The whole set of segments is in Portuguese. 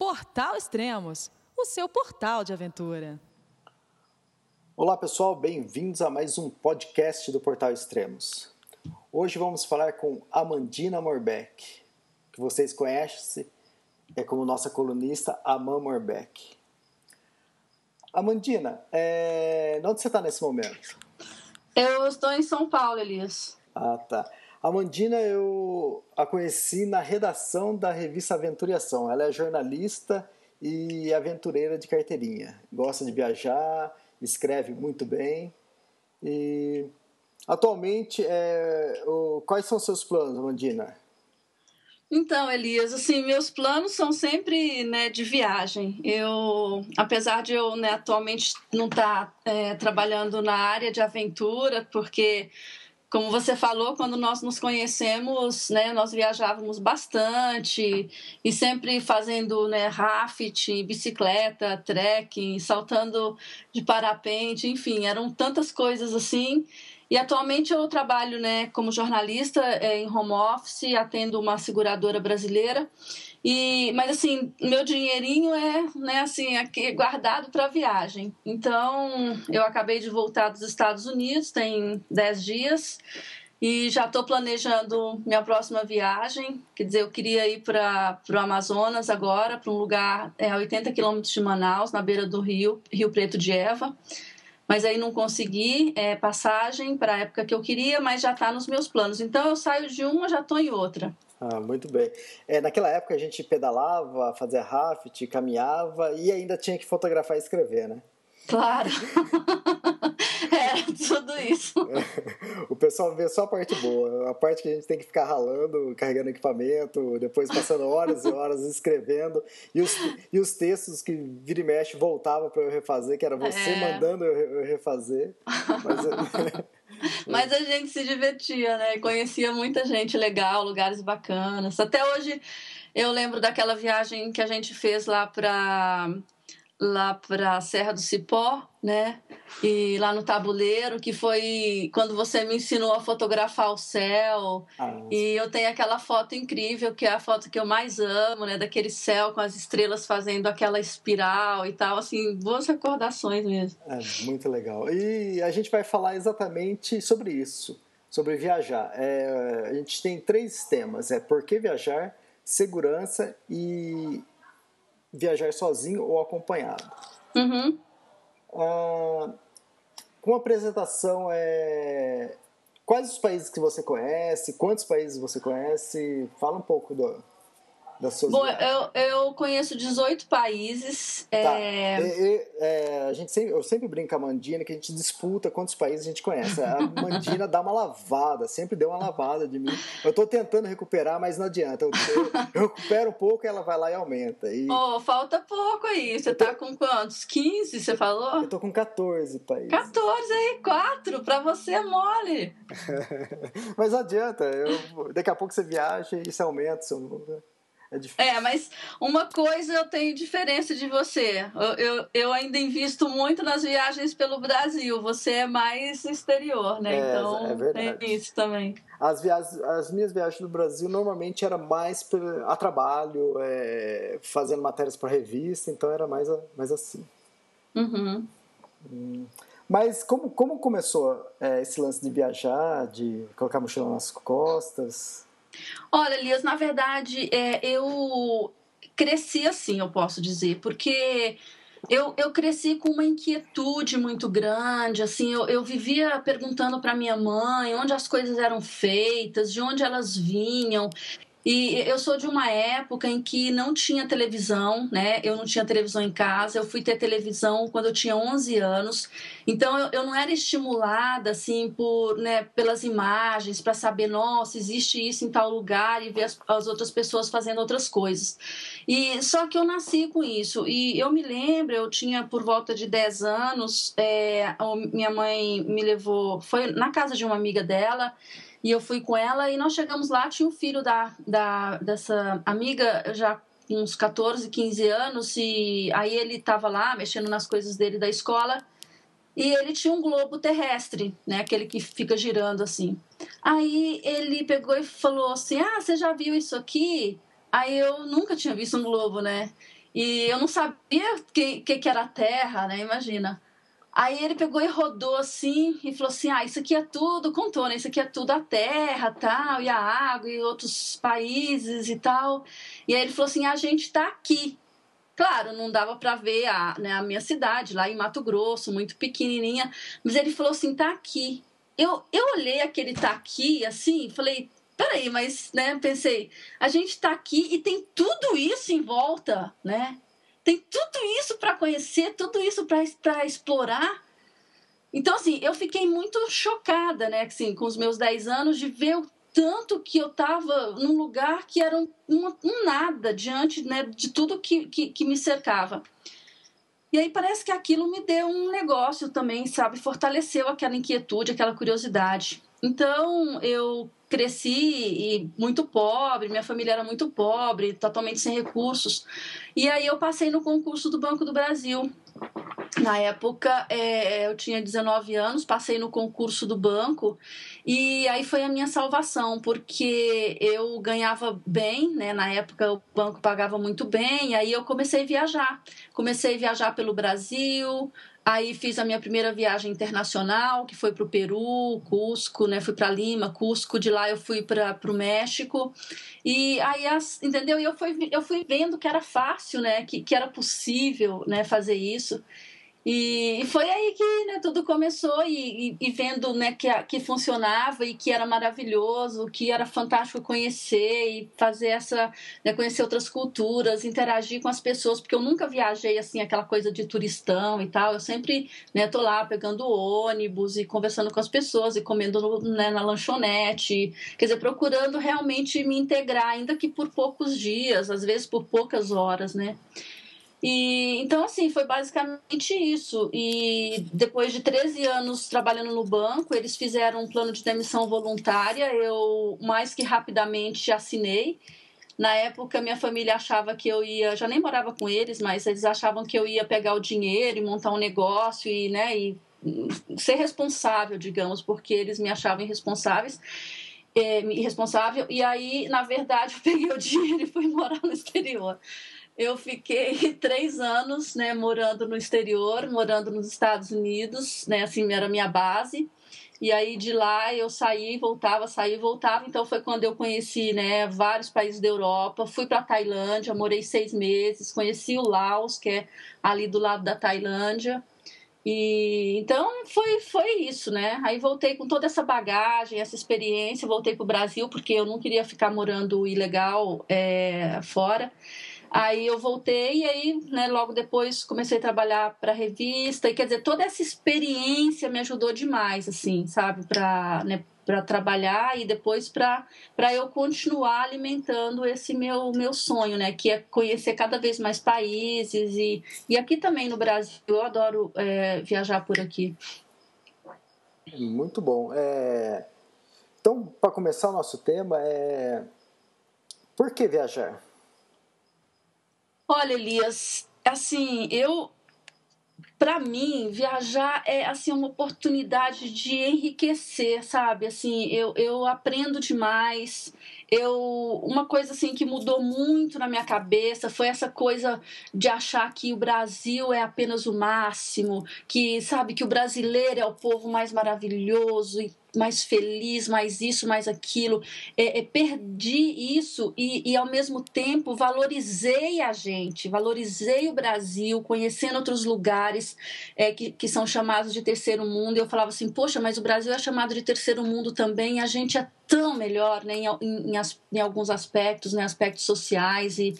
Portal Extremos, o seu portal de aventura. Olá pessoal, bem-vindos a mais um podcast do Portal Extremos. Hoje vamos falar com Amandina Morbeck, que vocês conhecem é como nossa colunista Aman Morbeck. Amandina, é... onde você está nesse momento? Eu estou em São Paulo, Elias. Ah, tá. A Mandina eu a conheci na redação da revista Aventuriação. Ela é jornalista e aventureira de carteirinha. Gosta de viajar, escreve muito bem. E atualmente, é, o, quais são os seus planos, Mandina? Então, Elias, assim, meus planos são sempre né, de viagem. Eu, apesar de eu né, atualmente não estar tá, é, trabalhando na área de aventura, porque como você falou, quando nós nos conhecemos, né, nós viajávamos bastante e sempre fazendo né, raft, bicicleta, trekking, saltando de parapente, enfim, eram tantas coisas assim. E atualmente eu trabalho né, como jornalista é, em home office, atendo uma seguradora brasileira. E, mas assim, meu dinheirinho é né, assim, aqui, guardado para viagem. Então, eu acabei de voltar dos Estados Unidos, tem 10 dias, e já estou planejando minha próxima viagem. Quer dizer, eu queria ir para o Amazonas agora, para um lugar é, a 80 quilômetros de Manaus, na beira do rio, Rio Preto de Eva. Mas aí não consegui é, passagem para a época que eu queria, mas já está nos meus planos. Então eu saio de uma, já estou em outra. Ah, muito bem. É, naquela época a gente pedalava, fazia raft, caminhava e ainda tinha que fotografar e escrever, né? Claro. Era tudo isso. o pessoal vê só a parte boa, a parte que a gente tem que ficar ralando, carregando equipamento, depois passando horas e horas escrevendo, e os, e os textos que vira e mexe voltavam para eu refazer, que era você é. mandando eu refazer. Mas, Mas a gente se divertia, né? Conhecia muita gente legal, lugares bacanas. Até hoje eu lembro daquela viagem que a gente fez lá para lá para a Serra do Cipó, né? E lá no tabuleiro, que foi quando você me ensinou a fotografar o céu. Ah, e eu tenho aquela foto incrível, que é a foto que eu mais amo, né? Daquele céu com as estrelas fazendo aquela espiral e tal. Assim, boas recordações mesmo. É, muito legal. E a gente vai falar exatamente sobre isso, sobre viajar. É, a gente tem três temas: é por que viajar, segurança e viajar sozinho ou acompanhado. Uhum. Ah, com a apresentação, é... quais os países que você conhece? Quantos países você conhece? Fala um pouco do, das suas Bom, eu, eu conheço 18 países. Tá. É... E, é, a gente sempre, eu sempre brinco com a Mandina que a gente disputa quantos países a gente conhece. A Mandina dá uma lavada, sempre deu uma lavada de mim. Eu estou tentando recuperar, mas não adianta. Eu, eu, eu, recupero um pouco e ela vai lá e aumenta. E... Oh, falta pouco aí. Você está com quantos? 15, você falou? Eu estou com 14 países. 14 aí, 4. Para você é mole. mas não adianta. Eu, daqui a pouco você viaja e isso aumenta. Seu... É, difícil. é, mas uma coisa eu tenho diferença de você. Eu, eu, eu, ainda invisto muito nas viagens pelo Brasil. Você é mais exterior, né? É, então é verdade. tem isso também. As, viagens, as minhas viagens no Brasil normalmente era mais a trabalho, é, fazendo matérias para revista, então era mais, mais assim. Uhum. Hum. Mas como, como começou é, esse lance de viajar, de colocar a mochila nas costas? Olha, Elias, na verdade, é, eu cresci assim, eu posso dizer, porque eu, eu cresci com uma inquietude muito grande, assim, eu, eu vivia perguntando para minha mãe onde as coisas eram feitas, de onde elas vinham. E eu sou de uma época em que não tinha televisão, né? Eu não tinha televisão em casa. Eu fui ter televisão quando eu tinha 11 anos. Então eu, eu não era estimulada assim por, né, pelas imagens para saber, nossa, existe isso em tal lugar e ver as, as, outras pessoas fazendo outras coisas. E só que eu nasci com isso. E eu me lembro, eu tinha por volta de 10 anos, é, minha mãe me levou, foi na casa de uma amiga dela e eu fui com ela e nós chegamos lá, tinha o um filho da, da, dessa amiga já uns 14, 15 anos e aí ele estava lá mexendo nas coisas dele da escola e ele tinha um globo terrestre, né, aquele que fica girando assim. Aí ele pegou e falou assim: "Ah, você já viu isso aqui?" Aí eu nunca tinha visto um globo, né? E eu não sabia o que, que, que era a terra, né? Imagina. Aí ele pegou e rodou assim e falou assim: Ah, isso aqui é tudo, contou, né? Isso aqui é tudo a terra, tal, e a água, e outros países e tal. E aí ele falou assim: A gente está aqui. Claro, não dava para ver a, né, a minha cidade, lá em Mato Grosso, muito pequenininha, mas ele falou assim: Tá aqui. Eu, eu olhei aquele tá aqui, assim, falei: Peraí, mas, né, pensei, a gente está aqui e tem tudo isso em volta, né? Tem tudo isso para conhecer, tudo isso para explorar. Então, assim, eu fiquei muito chocada, né, assim, com os meus 10 anos, de ver o tanto que eu estava num lugar que era um, um, nada diante né, de tudo que, que, que me cercava. E aí parece que aquilo me deu um negócio também, sabe? Fortaleceu aquela inquietude, aquela curiosidade. Então eu cresci e muito pobre, minha família era muito pobre, totalmente sem recursos. E aí eu passei no concurso do Banco do Brasil. Na época é, eu tinha 19 anos, passei no concurso do banco e aí foi a minha salvação, porque eu ganhava bem, né? Na época o banco pagava muito bem, aí eu comecei a viajar. Comecei a viajar pelo Brasil, Aí fiz a minha primeira viagem internacional, que foi para o Peru, Cusco, né? Fui para Lima, Cusco. De lá eu fui para o México. E aí, as, entendeu? E eu fui, eu fui vendo que era fácil, né? Que, que era possível, né? Fazer isso. E, foi aí que né, tudo começou e, e, e, vendo né, que, que funcionava e que era maravilhoso, que era fantástico conhecer e fazer essa, né, conhecer outras culturas, interagir com as pessoas, porque eu nunca viajei assim, aquela coisa de turistão e tal, eu sempre né, tô lá pegando ônibus e conversando com as pessoas e comendo né, na lanchonete, quer dizer, procurando realmente me integrar, ainda que por poucos dias, às vezes por poucas horas, né? E então assim, foi basicamente isso. E depois de 13 anos trabalhando no banco, eles fizeram um plano de demissão voluntária. Eu mais que rapidamente assinei. Na época, minha família achava que eu ia, já nem morava com eles, mas eles achavam que eu ia pegar o dinheiro e montar um negócio e, né, e ser responsável, digamos, porque eles me achavam irresponsáveis. É, irresponsável, e aí, na verdade, eu peguei o dinheiro e fui morar no exterior eu fiquei três anos, né, morando no exterior, morando nos Estados Unidos, né, assim, era minha base. E aí de lá eu saí, voltava, saí, voltava. Então foi quando eu conheci, né, vários países da Europa. Fui para Tailândia, morei seis meses, conheci o Laos, que é ali do lado da Tailândia. E então foi foi isso, né? Aí voltei com toda essa bagagem, essa experiência, voltei para o Brasil porque eu não queria ficar morando ilegal é, fora. Aí eu voltei e aí, né, logo depois comecei a trabalhar para revista e quer dizer, toda essa experiência me ajudou demais, assim, sabe, para né, para trabalhar e depois para eu continuar alimentando esse meu, meu sonho, né? Que é conhecer cada vez mais países e, e aqui também no Brasil. Eu adoro é, viajar por aqui. Muito bom. É... Então, para começar o nosso tema, é... por que viajar? Olha, Elias, assim, eu para mim viajar é assim uma oportunidade de enriquecer, sabe? Assim, eu, eu aprendo demais. Eu uma coisa assim que mudou muito na minha cabeça foi essa coisa de achar que o Brasil é apenas o máximo, que sabe que o brasileiro é o povo mais maravilhoso e mais feliz, mais isso, mais aquilo. É, é, perdi isso e, e, ao mesmo tempo, valorizei a gente, valorizei o Brasil, conhecendo outros lugares é, que, que são chamados de terceiro mundo. E eu falava assim: poxa, mas o Brasil é chamado de terceiro mundo também, e a gente é tão melhor né, em, em, em, em alguns aspectos, né, aspectos sociais e,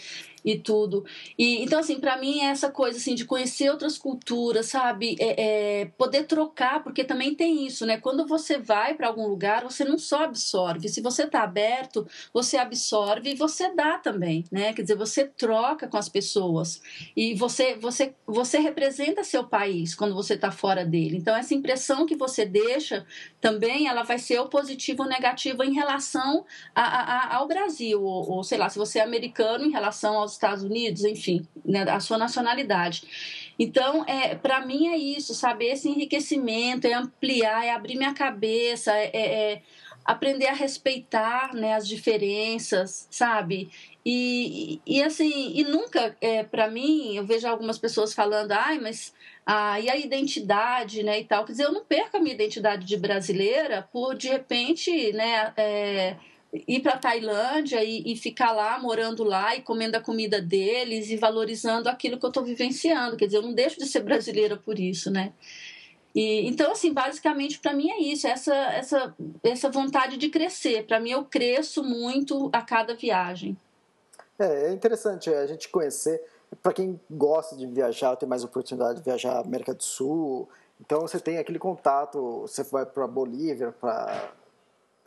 e tudo. E então assim, para mim é essa coisa assim de conhecer outras culturas, sabe? É, é, poder trocar, porque também tem isso, né? Quando você vai para algum lugar, você não só absorve. Se você está aberto, você absorve e você dá também, né? Quer dizer, você troca com as pessoas e você você você representa seu país quando você está fora dele. Então essa impressão que você deixa também, ela vai ser ou positiva ou negativa em relação a, a, ao Brasil, ou, ou sei lá, se você é americano em relação aos aos Estados Unidos, enfim, né, a sua nacionalidade. Então, é, para mim é isso, sabe? Esse enriquecimento, é ampliar, é abrir minha cabeça, é, é, é aprender a respeitar né, as diferenças, sabe? E, e, assim, e nunca, é, para mim, eu vejo algumas pessoas falando, ai, mas ah, e a identidade, né, e tal. Quer dizer, eu não perco a minha identidade de brasileira por, de repente, né, é, ir para Tailândia e, e, ficar lá, morando lá e comendo a comida deles e valorizando aquilo que eu estou vivenciando. Quer dizer, eu não deixo de ser brasileira por isso, né? E, então, assim, basicamente para mim é isso, essa, essa, essa vontade de crescer. Para mim, eu cresço muito a cada viagem. É, é interessante a gente conhecer. Para quem gosta de viajar, tem mais oportunidade de viajar à América do Sul. Então, você tem aquele contato. Você vai para Bolívia, para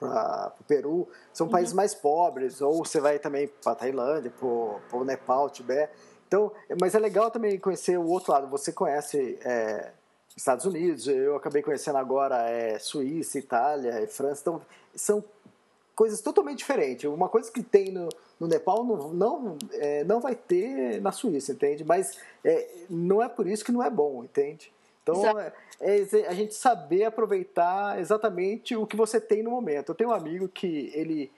para o Peru, são uhum. países mais pobres, ou você vai também para Tailândia, para o Nepal, Tibete. Então, mas é legal também conhecer o outro lado. Você conhece é, Estados Unidos, eu acabei conhecendo agora é, Suíça, Itália e França. Então, são coisas totalmente diferentes. Uma coisa que tem no, no Nepal não, não, é, não vai ter na Suíça, entende? Mas é, não é por isso que não é bom, entende? Então, é, é, a gente saber aproveitar exatamente o que você tem no momento. Eu tenho um amigo que ele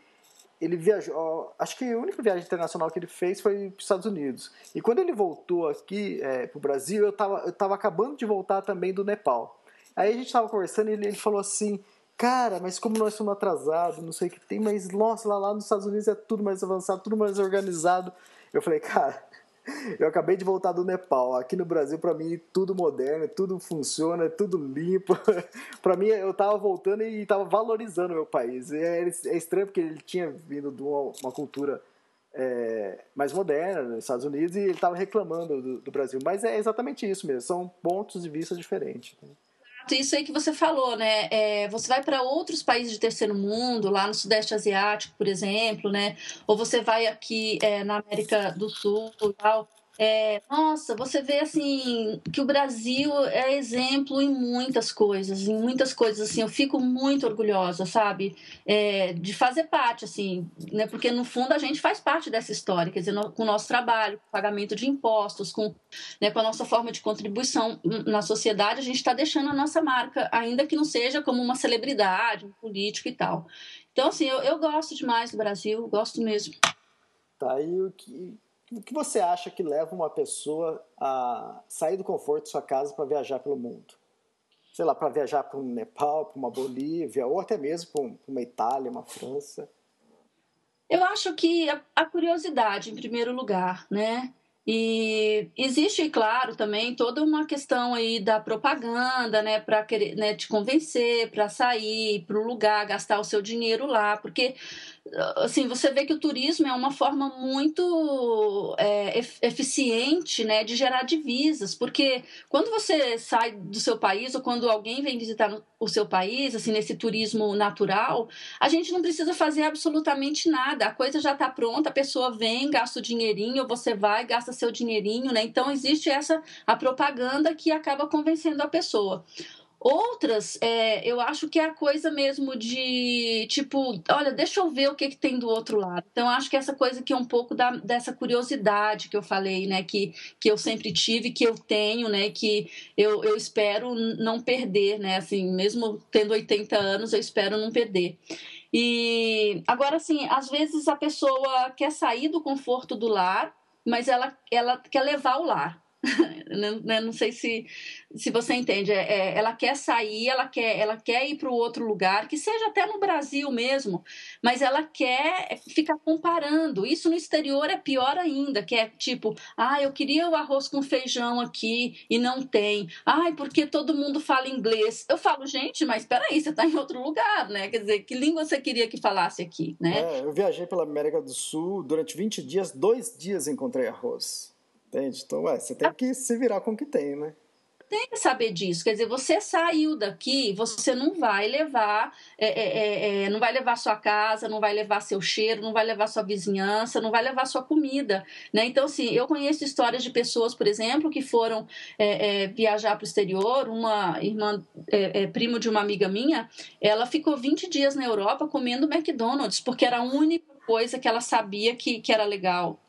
ele viajou, acho que a única viagem internacional que ele fez foi para os Estados Unidos. E quando ele voltou aqui é, para o Brasil, eu estava eu tava acabando de voltar também do Nepal. Aí a gente estava conversando e ele, ele falou assim, cara, mas como nós somos atrasados, não sei o que tem, mas nossa, lá, lá nos Estados Unidos é tudo mais avançado, tudo mais organizado. Eu falei, cara, eu acabei de voltar do Nepal. Aqui no Brasil, para mim, tudo moderno, tudo funciona, tudo limpo. para mim, eu tava voltando e tava valorizando meu país. É, é estranho porque ele tinha vindo de uma, uma cultura é, mais moderna nos Estados Unidos e ele tava reclamando do, do, Brasil. Mas é exatamente isso mesmo, são pontos de vista diferentes. Isso aí que você falou, né? É, você vai para outros países de terceiro mundo, lá no Sudeste Asiático, por exemplo, né? Ou você vai aqui é, na América do Sul e tal. É, nossa, você vê assim que o Brasil é exemplo em muitas coisas, em muitas coisas assim. Eu fico muito orgulhosa, sabe, é, de fazer parte, assim, né? Porque no fundo a gente faz parte dessa história, quer dizer, no, com o nosso trabalho, com o pagamento de impostos, com, né, com a nossa forma de contribuição na sociedade, a gente está deixando a nossa marca, ainda que não seja como uma celebridade, um político e tal. Então, assim, eu, eu gosto demais do Brasil, gosto mesmo. Tá aí o que o que você acha que leva uma pessoa a sair do conforto de sua casa para viajar pelo mundo? Sei lá, para viajar para um Nepal, para uma Bolívia, ou até mesmo para uma Itália, uma França? Eu acho que a, curiosidade, em primeiro lugar, né? E existe, claro, também toda uma questão aí da propaganda, né, para querer né, te convencer, para sair para o lugar, gastar o seu dinheiro lá, porque assim, você vê que o turismo é uma forma muito é, eficiente né, de gerar divisas, porque quando você sai do seu país ou quando alguém vem visitar o seu país, assim, nesse turismo natural, a gente não precisa fazer absolutamente nada, a coisa já está pronta, a pessoa vem, gasta o dinheirinho, você vai, gasta seu dinheirinho, né? Então existe essa a propaganda que acaba convencendo a pessoa. Outras, é, eu acho que é a coisa mesmo de, tipo, olha, deixa eu ver o que, que tem do outro lado. Então, acho que essa coisa que é um pouco da, dessa curiosidade que eu falei, né, que, que eu sempre tive, que eu tenho, né, que eu, eu espero não perder, né, assim, mesmo tendo 80 anos, eu espero não perder. E agora, assim, às vezes a pessoa quer sair do conforto do lar, mas ela, ela quer levar o lar. não, né, não, sei se, se você entende. É, é, ela quer sair, ela quer, ela quer ir para o outro lugar, que seja até no Brasil mesmo, mas ela quer ficar comparando. Isso no exterior é pior ainda, que é tipo, ah, eu queria o arroz com feijão aqui e não tem. Ai, porque todo mundo fala inglês. Eu falo, gente, mas peraí, você está em outro lugar, né? Quer dizer, que língua você queria que falasse aqui, né? É, eu viajei pela América do Sul durante 20 dias, dois dias encontrei arroz. Entende? Então, ué, você tem que se virar com o que tem, né? Tem que saber disso. Quer dizer, você saiu daqui, você não vai levar, é, é, é, é, não vai levar sua casa, não vai levar seu cheiro, não vai levar sua vizinhança, não vai levar sua comida. Né? Então, assim, eu conheço histórias de pessoas, por exemplo, que foram é, é, viajar para o exterior. Uma irmã, primo de uma amiga minha, ela ficou 20 dias na Europa comendo McDonald's, porque era a única coisa que ela sabia que, que era legal.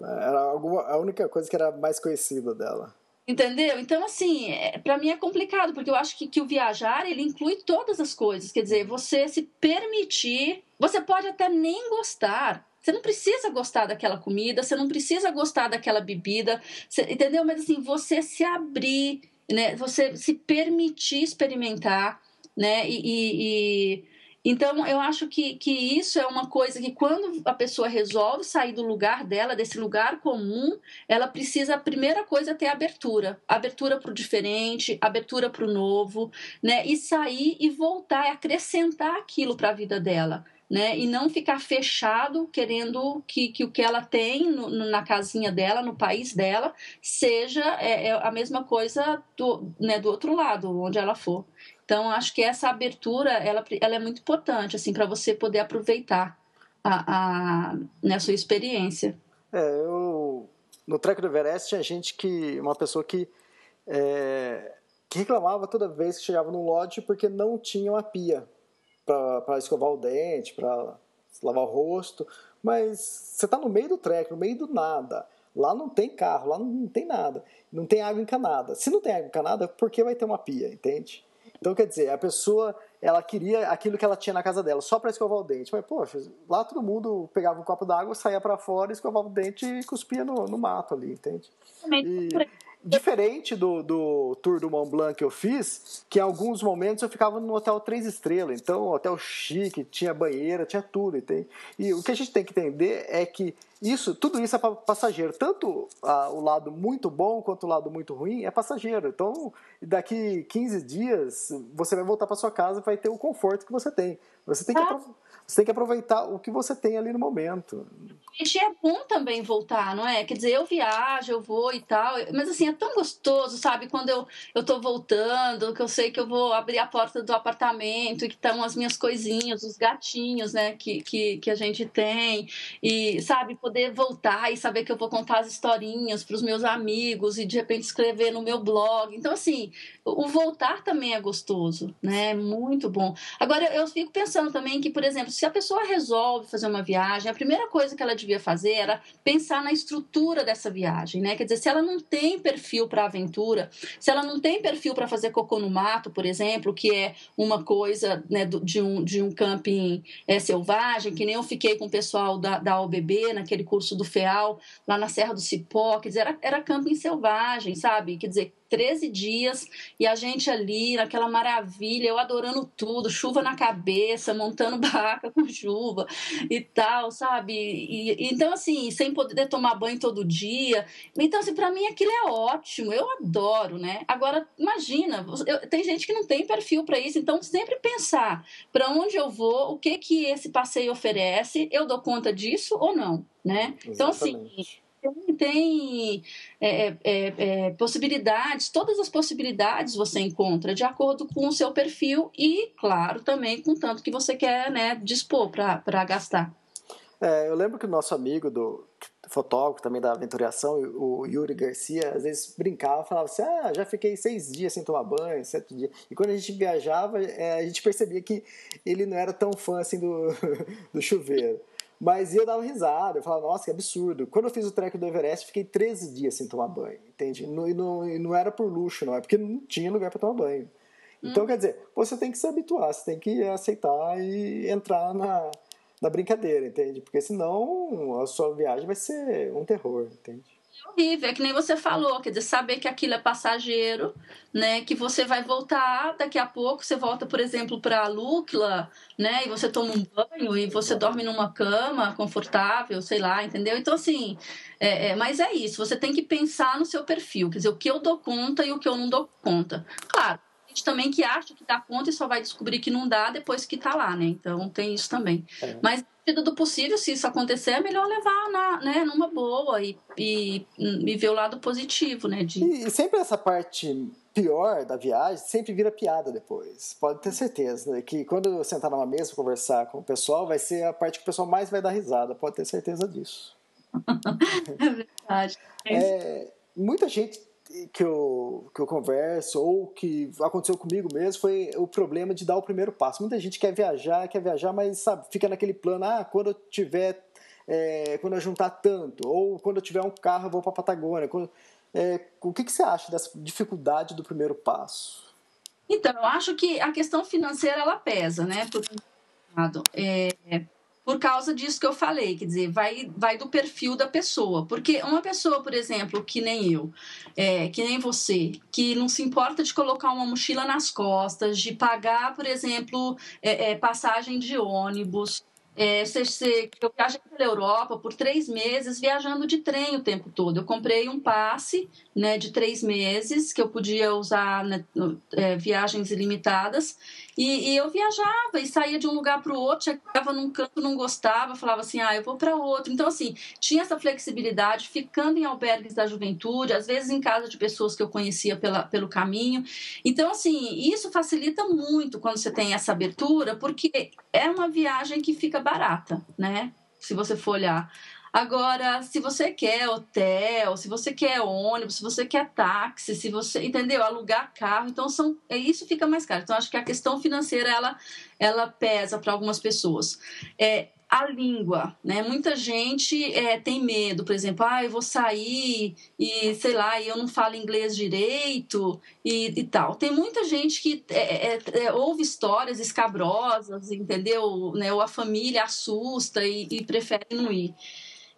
Era alguma, a única coisa que era mais conhecida dela. Entendeu? Então, assim, é, para mim é complicado, porque eu acho que, que o viajar, ele inclui todas as coisas. Quer dizer, você se permitir... Você pode até nem gostar, você não precisa gostar daquela comida, você não precisa gostar daquela bebida, você, entendeu? Mas assim, você se abrir, né? Você se permitir experimentar, né? E, e, e então, eu acho que, que isso é uma coisa que, quando a pessoa resolve sair do lugar dela, desse lugar comum, ela precisa, a primeira coisa, ter abertura. Abertura para o diferente, abertura para o novo, né? E sair e voltar, acrescentar aquilo para a vida dela. Né? E não ficar fechado querendo que, que o que ela tem no, na casinha dela, no país dela, seja é, é a mesma coisa do, né, do outro lado, onde ela for. Então, acho que essa abertura ela, ela é muito importante assim para você poder aproveitar a, a, né, sua experiência. É, eu, no Trek do Everest tinha gente que, uma pessoa que, é, que reclamava toda vez que chegava no lodge porque não tinha uma pia para escovar o dente, para lavar o rosto. Mas você está no meio do trek, no meio do nada. Lá não tem carro, lá não tem nada. Não tem água encanada. Se não tem água encanada, por que vai ter uma pia, entende? Então, quer dizer, a pessoa, ela queria aquilo que ela tinha na casa dela, só para escovar o dente. Mas, poxa, lá todo mundo pegava um copo d'água, saía para fora, escovava o dente e cuspia no, no mato ali, entende? E, diferente do, do tour do Mont Blanc que eu fiz, que em alguns momentos eu ficava no hotel três estrelas, então hotel chique, tinha banheira, tinha tudo, entende? E o que a gente tem que entender é que isso, tudo isso é para passageiro. Tanto ah, o lado muito bom quanto o lado muito ruim é passageiro. Então, daqui 15 dias, você vai voltar para sua casa e vai ter o conforto que você tem. Você tem que, ah. Você tem que aproveitar o que você tem ali no momento. E é bom também voltar, não é? Quer dizer, eu viajo, eu vou e tal, mas assim, é tão gostoso, sabe? Quando eu, eu tô voltando, que eu sei que eu vou abrir a porta do apartamento e que estão as minhas coisinhas, os gatinhos, né, que, que, que a gente tem, e, sabe, poder voltar e saber que eu vou contar as historinhas para os meus amigos e de repente escrever no meu blog. Então, assim, o voltar também é gostoso, né? É muito bom. Agora, eu fico pensando também que, por exemplo, se a pessoa resolve fazer uma viagem, a primeira coisa que ela devia fazer era pensar na estrutura dessa viagem, né? Quer dizer, se ela não tem perfil para aventura, se ela não tem perfil para fazer cocô no mato, por exemplo, que é uma coisa né, de, um, de um camping é, selvagem, que nem eu fiquei com o pessoal da, da OBB, naquele curso do FEAL, lá na Serra do Cipó, quer dizer, era, era camping selvagem, sabe? Quer dizer, 13 dias e a gente ali naquela maravilha, eu adorando tudo, chuva na cabeça, montando barraca com chuva e tal, sabe? E, então, assim, sem poder tomar banho todo dia. Então, assim, para mim aquilo é ótimo, eu adoro, né? Agora, imagina, eu, tem gente que não tem perfil para isso, então sempre pensar para onde eu vou, o que que esse passeio oferece, eu dou conta disso ou não, né? Exatamente. Então, assim tem, tem é, é, é, possibilidades, todas as possibilidades você encontra de acordo com o seu perfil e, claro, também com tanto que você quer né, dispor para gastar. É, eu lembro que o nosso amigo do fotógrafo também da aventuriação, o Yuri Garcia, às vezes brincava, falava assim, ah, já fiquei seis dias sem tomar banho, sete dias. E quando a gente viajava, é, a gente percebia que ele não era tão fã assim do, do chuveiro. Mas eu dava risada, eu falava, nossa, que absurdo. Quando eu fiz o trek do Everest, fiquei 13 dias sem tomar banho, entende? E não, não, não era por luxo, não, é porque não tinha lugar para tomar banho. Então, hum. quer dizer, você tem que se habituar, você tem que aceitar e entrar na, na brincadeira, entende? Porque senão a sua viagem vai ser um terror, entende? Horrível, é que nem você falou, quer dizer, saber que aquilo é passageiro, né? Que você vai voltar daqui a pouco, você volta, por exemplo, para a Lúcula, né? E você toma um banho e você dorme numa cama confortável, sei lá, entendeu? Então, assim, é, é, mas é isso, você tem que pensar no seu perfil, quer dizer, o que eu dou conta e o que eu não dou conta. Claro, gente também que acha que dá conta e só vai descobrir que não dá depois que tá lá, né? Então tem isso também. É. Mas medida do possível, se isso acontecer, é melhor levar na, né, numa boa e, e, e ver o lado positivo, né? De... E, e sempre essa parte pior da viagem sempre vira piada depois. Pode ter certeza né? que quando eu sentar numa mesa conversar com o pessoal, vai ser a parte que o pessoal mais vai dar risada. Pode ter certeza disso. é verdade. É, muita gente que eu, que eu converso ou que aconteceu comigo mesmo foi o problema de dar o primeiro passo. Muita gente quer viajar, quer viajar, mas sabe, fica naquele plano, ah, quando eu tiver é, quando eu juntar tanto, ou quando eu tiver um carro eu vou para a Patagônia. Quando, é, o que, que você acha dessa dificuldade do primeiro passo? Então, eu acho que a questão financeira ela pesa, né? Por, é, por causa disso que eu falei, quer dizer, vai, vai do perfil da pessoa. Porque uma pessoa, por exemplo, que nem eu, é, que nem você, que não se importa de colocar uma mochila nas costas, de pagar, por exemplo, é, é, passagem de ônibus, é, eu viajei pela Europa por três meses viajando de trem o tempo todo. Eu comprei um passe né, de três meses que eu podia usar né, é, viagens ilimitadas e, e, eu viajava e saía de um lugar para o outro, chegava num canto, não gostava, falava assim, ah, eu vou para outro. Então, assim, tinha essa flexibilidade, ficando em albergues da juventude, às vezes em casa de pessoas que eu conhecia pela, pelo caminho. Então, assim, isso facilita muito quando você tem essa abertura, porque é uma viagem que fica barata, né? Se você for olhar. Agora, se você quer hotel, se você quer ônibus, se você quer táxi, se você, entendeu? Alugar carro, então são, é, isso fica mais caro. Então, acho que a questão financeira, ela, ela pesa para algumas pessoas. É, a língua, né? Muita gente é, tem medo, por exemplo, ah, eu vou sair e, sei lá, eu não falo inglês direito e, e tal. Tem muita gente que é, é, é ouve histórias escabrosas, entendeu? Né? Ou a família assusta e, e prefere não ir.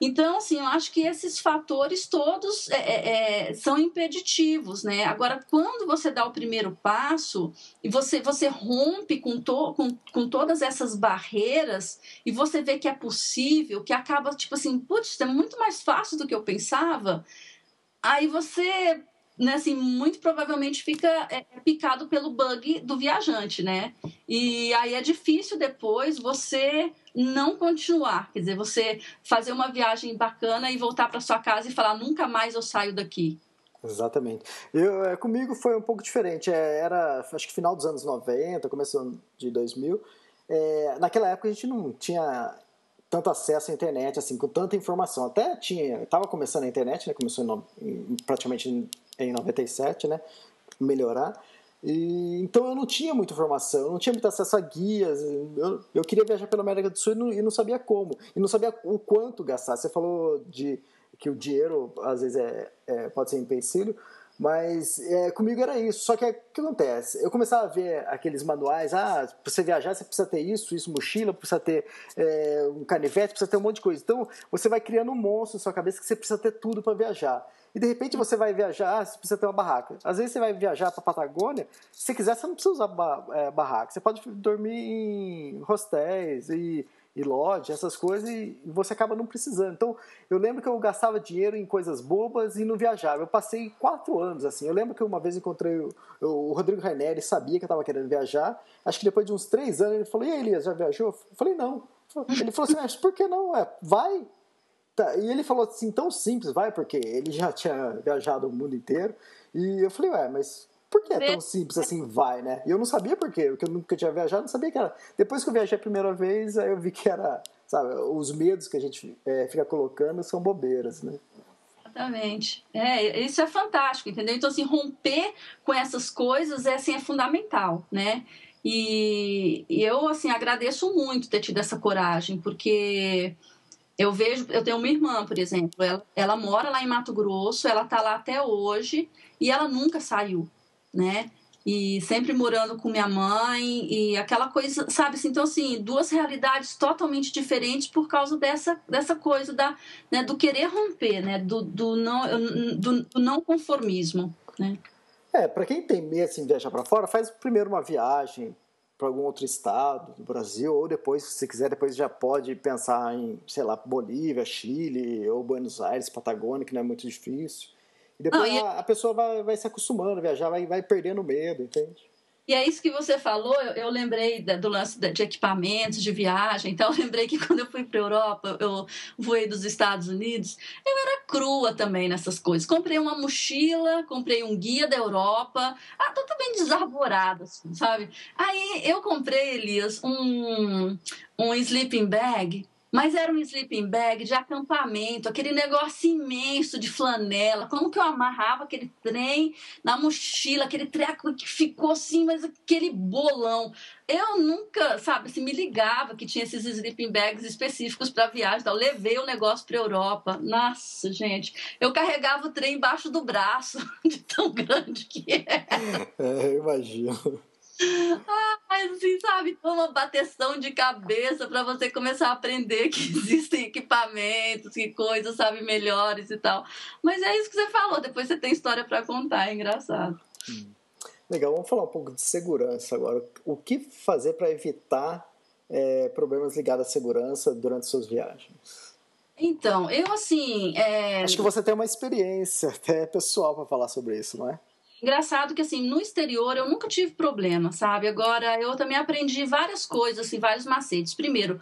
Então, assim, eu acho que esses fatores todos é, é, é, são impeditivos, né? Agora, quando você dá o primeiro passo e você, você rompe com, to, com, com todas essas barreiras e você vê que é possível, que acaba, tipo assim, putz, é muito mais fácil do que eu pensava, aí você né, assim, muito provavelmente fica é, é, picado pelo bug do viajante, né? E aí é difícil depois você não continuar, quer dizer, você fazer uma viagem bacana e voltar para sua casa e falar nunca mais eu saio daqui. Exatamente. Eu, é, comigo foi um pouco diferente. É, era, acho que final dos anos 90, começo de 2000. É, naquela época a gente não tinha tanto acesso à internet, assim, com tanta informação. Até tinha, estava começando a internet, né? Começou em, praticamente em, em 97, né? Melhorar. E, então eu não tinha muita informação, eu não tinha muito acesso a guias. Eu, eu queria viajar pela América do Sul e não, e não, sabia como, e não sabia o quanto gastar. Você falou de que o dinheiro às vezes é, é pode ser empecilho, mas é, comigo era isso. Só que o que acontece? Eu começava a ver aqueles manuais, ah, para você viajar você precisa ter isso, isso, mochila, precisa ter é, um canivete, precisa ter um monte de coisa. Então você vai criando um monstro na sua cabeça que você precisa ter tudo para viajar. E de repente você vai viajar, ah, você precisa ter uma barraca. Às vezes você vai viajar para Patagônia, se quiser, você não precisa usar é, barraca. Você pode dormir em hostéis e e lodge, essas coisas, e você acaba não precisando. Então, eu lembro que eu gastava dinheiro em coisas bobas e não viajava. Eu passei quatro anos assim. Eu lembro que uma vez encontrei o, o Rodrigo Raineri, sabia que eu estava querendo viajar. Acho que depois de uns três anos ele falou: E aí, Elias, já viajou? Eu falei: Não. Ele falou assim: Mas por que não? É, vai. Tá. E ele falou assim: tão simples, vai, porque ele já tinha viajado o mundo inteiro. E eu falei: Ué, mas por que é tão simples assim, vai, né? E eu não sabia por quê, porque eu nunca tinha viajado, não sabia que era. Depois que eu viajei a primeira vez, aí eu vi que era, sabe, os medos que a gente é, fica colocando são bobeiras, né? Exatamente. É, isso é fantástico, entendeu? Então, assim, romper com essas coisas é, assim, é fundamental, né? E, e eu, assim, agradeço muito ter tido essa coragem, porque eu vejo, eu tenho uma irmã, por exemplo, ela, ela mora lá em Mato Grosso, ela tá lá até hoje e ela nunca saiu, né? E sempre morando com minha mãe e aquela coisa, sabe? Assim, então, assim, duas realidades totalmente diferentes por causa dessa, dessa coisa da, né, do querer romper, né? Do, do, não, do, do não conformismo, né? É, para quem tem medo assim, de viajar para fora, faz primeiro uma viagem para algum outro estado do Brasil, ou depois, se quiser, depois já pode pensar em, sei lá, Bolívia, Chile, ou Buenos Aires, Patagônia, que não é muito difícil. E depois não, e... A, a, pessoa vai, vai se acostumando a viajar, vai, vai perdendo medo, entende? E é isso que você falou, eu, eu lembrei da, do lance de equipamentos, de viagem. Então, eu lembrei que quando eu fui para a Europa, eu voei dos Estados Unidos, eu era crua também nessas coisas. Comprei uma mochila, comprei um guia da Europa, ah, totalmente desarvorado, assim, sabe? Aí eu comprei, Elias, um, um sleeping bag Mas era um sleeping bag de acampamento, aquele negócio imenso de flanela. Como que eu amarrava aquele trem na mochila, aquele treco que ficou assim, mas aquele bolão. Eu nunca, sabe, assim, me ligava que tinha esses sleeping bags específicos para viagem. Eu levei o negócio para Europa. Nossa, gente, eu carregava o trem embaixo do braço, de tão grande que era. É, eu imagino. Mas assim, sabe, uma bateção de cabeça para você começar a aprender que existem equipamentos, que coisas, sabe, melhores e tal. Mas é isso que você falou, depois você tem história para contar, é engraçado. Legal, vamos falar um pouco de segurança agora. O que fazer para evitar é, problemas ligados à segurança durante suas viagens? Então, eu assim. É... Acho que você tem uma experiência até pessoal para falar sobre isso, não é? Engraçado que, assim, no exterior eu nunca tive problema, sabe? Agora, eu também aprendi várias coisas, assim, vários macetes. Primeiro,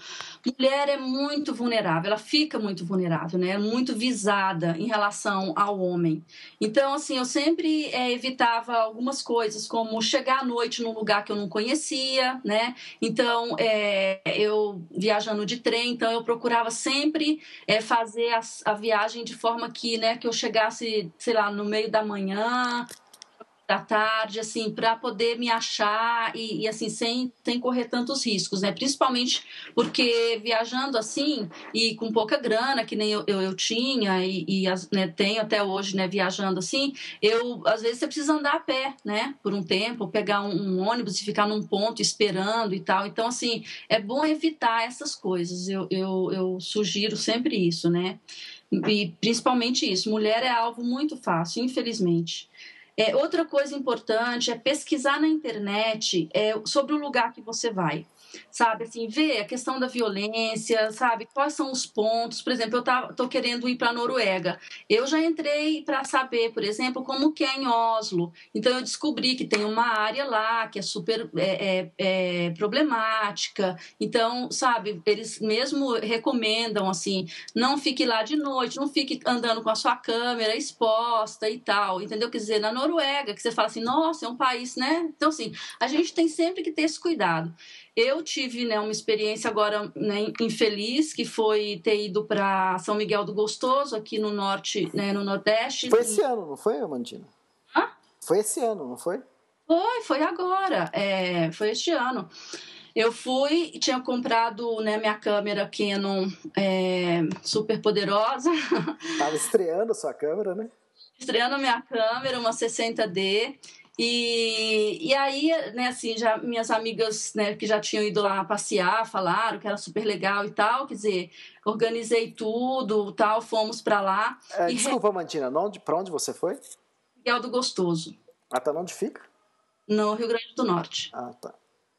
mulher é muito vulnerável, ela fica muito vulnerável, né? Muito visada em relação ao homem. Então, assim, eu sempre é, evitava algumas coisas, como chegar à noite num lugar que eu não conhecia, né? Então, é, eu viajando de trem, então eu procurava sempre é, fazer a, a viagem de forma que, né, que eu chegasse, sei lá, no meio da manhã, da tarde, assim, para poder me achar e, e, assim, sem, sem correr tantos riscos, né? Principalmente porque viajando assim e com pouca grana, que nem eu, eu, eu tinha e, e né, tenho até hoje, né, viajando assim, eu, às vezes você precisa andar a pé, né, por um tempo, pegar um, um ônibus e ficar num ponto esperando e tal. Então, assim, é bom evitar essas coisas. Eu, eu, eu sugiro sempre isso, né? E principalmente isso, mulher é alvo muito fácil, infelizmente. É, outra coisa importante é pesquisar na internet é, sobre o lugar que você vai sabe? Assim, ver a questão da violência, sabe? Quais são os pontos? Por exemplo, eu tá, tô querendo ir para a Noruega. Eu já entrei para saber, por exemplo, como que é em Oslo. Então, eu descobri que tem uma área lá que é super é, é, é problemática. Então, sabe? Eles mesmo recomendam, assim, não fique lá de noite, não fique andando com a sua câmera exposta e tal, entendeu? Quer dizer, na Noruega, que você fala assim, nossa, é um país, né? Então, assim, a gente tem sempre que ter esse cuidado. Eu tive né, uma experiência agora né, infeliz, que foi ter ido para São Miguel do Gostoso, aqui no norte, né, no Nordeste. Foi esse ano, não foi, Amandina? Hã? Foi esse ano, não foi? Foi, foi agora. É, foi este ano. Eu fui e tinha comprado né, minha câmera Canon é, super poderosa. Tava estreando a sua câmera, né? Estreando minha câmera, uma 60D. E, e aí, né, assim, já minhas amigas, né, que já tinham ido lá passear, falaram que era super legal e tal, quer dizer, organizei tudo, tal, fomos para lá. É, desculpa, Mantina, onde, pra onde você foi? Miguel do Gostoso. Ah, tá, onde fica? No Rio Grande do Norte. Ah, tá.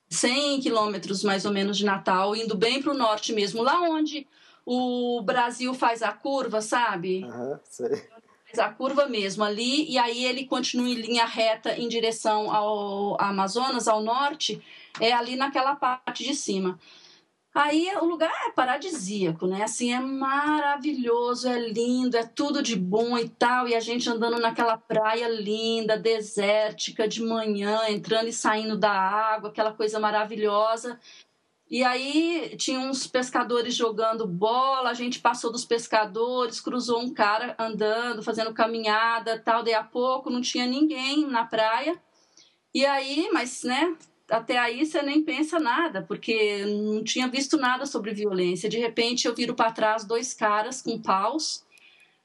100 quilômetros, mais ou menos, de Natal, indo bem pro norte mesmo, lá onde o Brasil faz a curva, sabe? Aham, uhum, sei a curva mesmo ali, e aí ele continua em linha reta em direção ao Amazonas, ao norte, é ali naquela parte de cima. Aí o lugar é paradisíaco, né? Assim, é maravilhoso, é lindo, é tudo de bom e tal. E a gente andando naquela praia linda, desértica, de manhã, entrando e saindo da água, aquela coisa maravilhosa. E aí tinha uns pescadores jogando bola, a gente passou dos pescadores, cruzou um cara andando, fazendo caminhada, tal, daí a pouco não tinha ninguém na praia. E aí, mas né, até aí você nem pensa nada, porque não tinha visto nada sobre violência. De repente eu viro para trás dois caras com paus,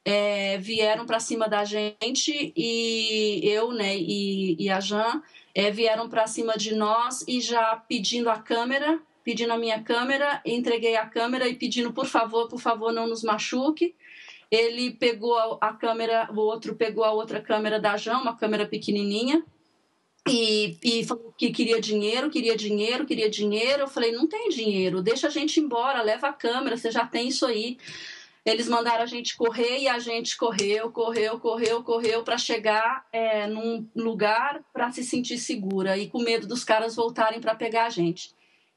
é, vieram para cima da gente e eu, né, e, e a Jan é, vieram para cima de nós e já pedindo a câmera pedindo a minha câmera, entreguei a câmera e pedindo, por favor, por favor, não nos machuque. Ele pegou a, câmera, o outro pegou a outra câmera da Jão, uma câmera pequenininha, e, e falou que queria dinheiro, queria dinheiro, queria dinheiro. Eu falei, não tem dinheiro, deixa a gente embora, leva a câmera, você já tem isso aí. Eles mandaram a gente correr e a gente correu, correu, correu, correu para chegar é, num lugar para se sentir segura e com medo dos caras voltarem para pegar a gente.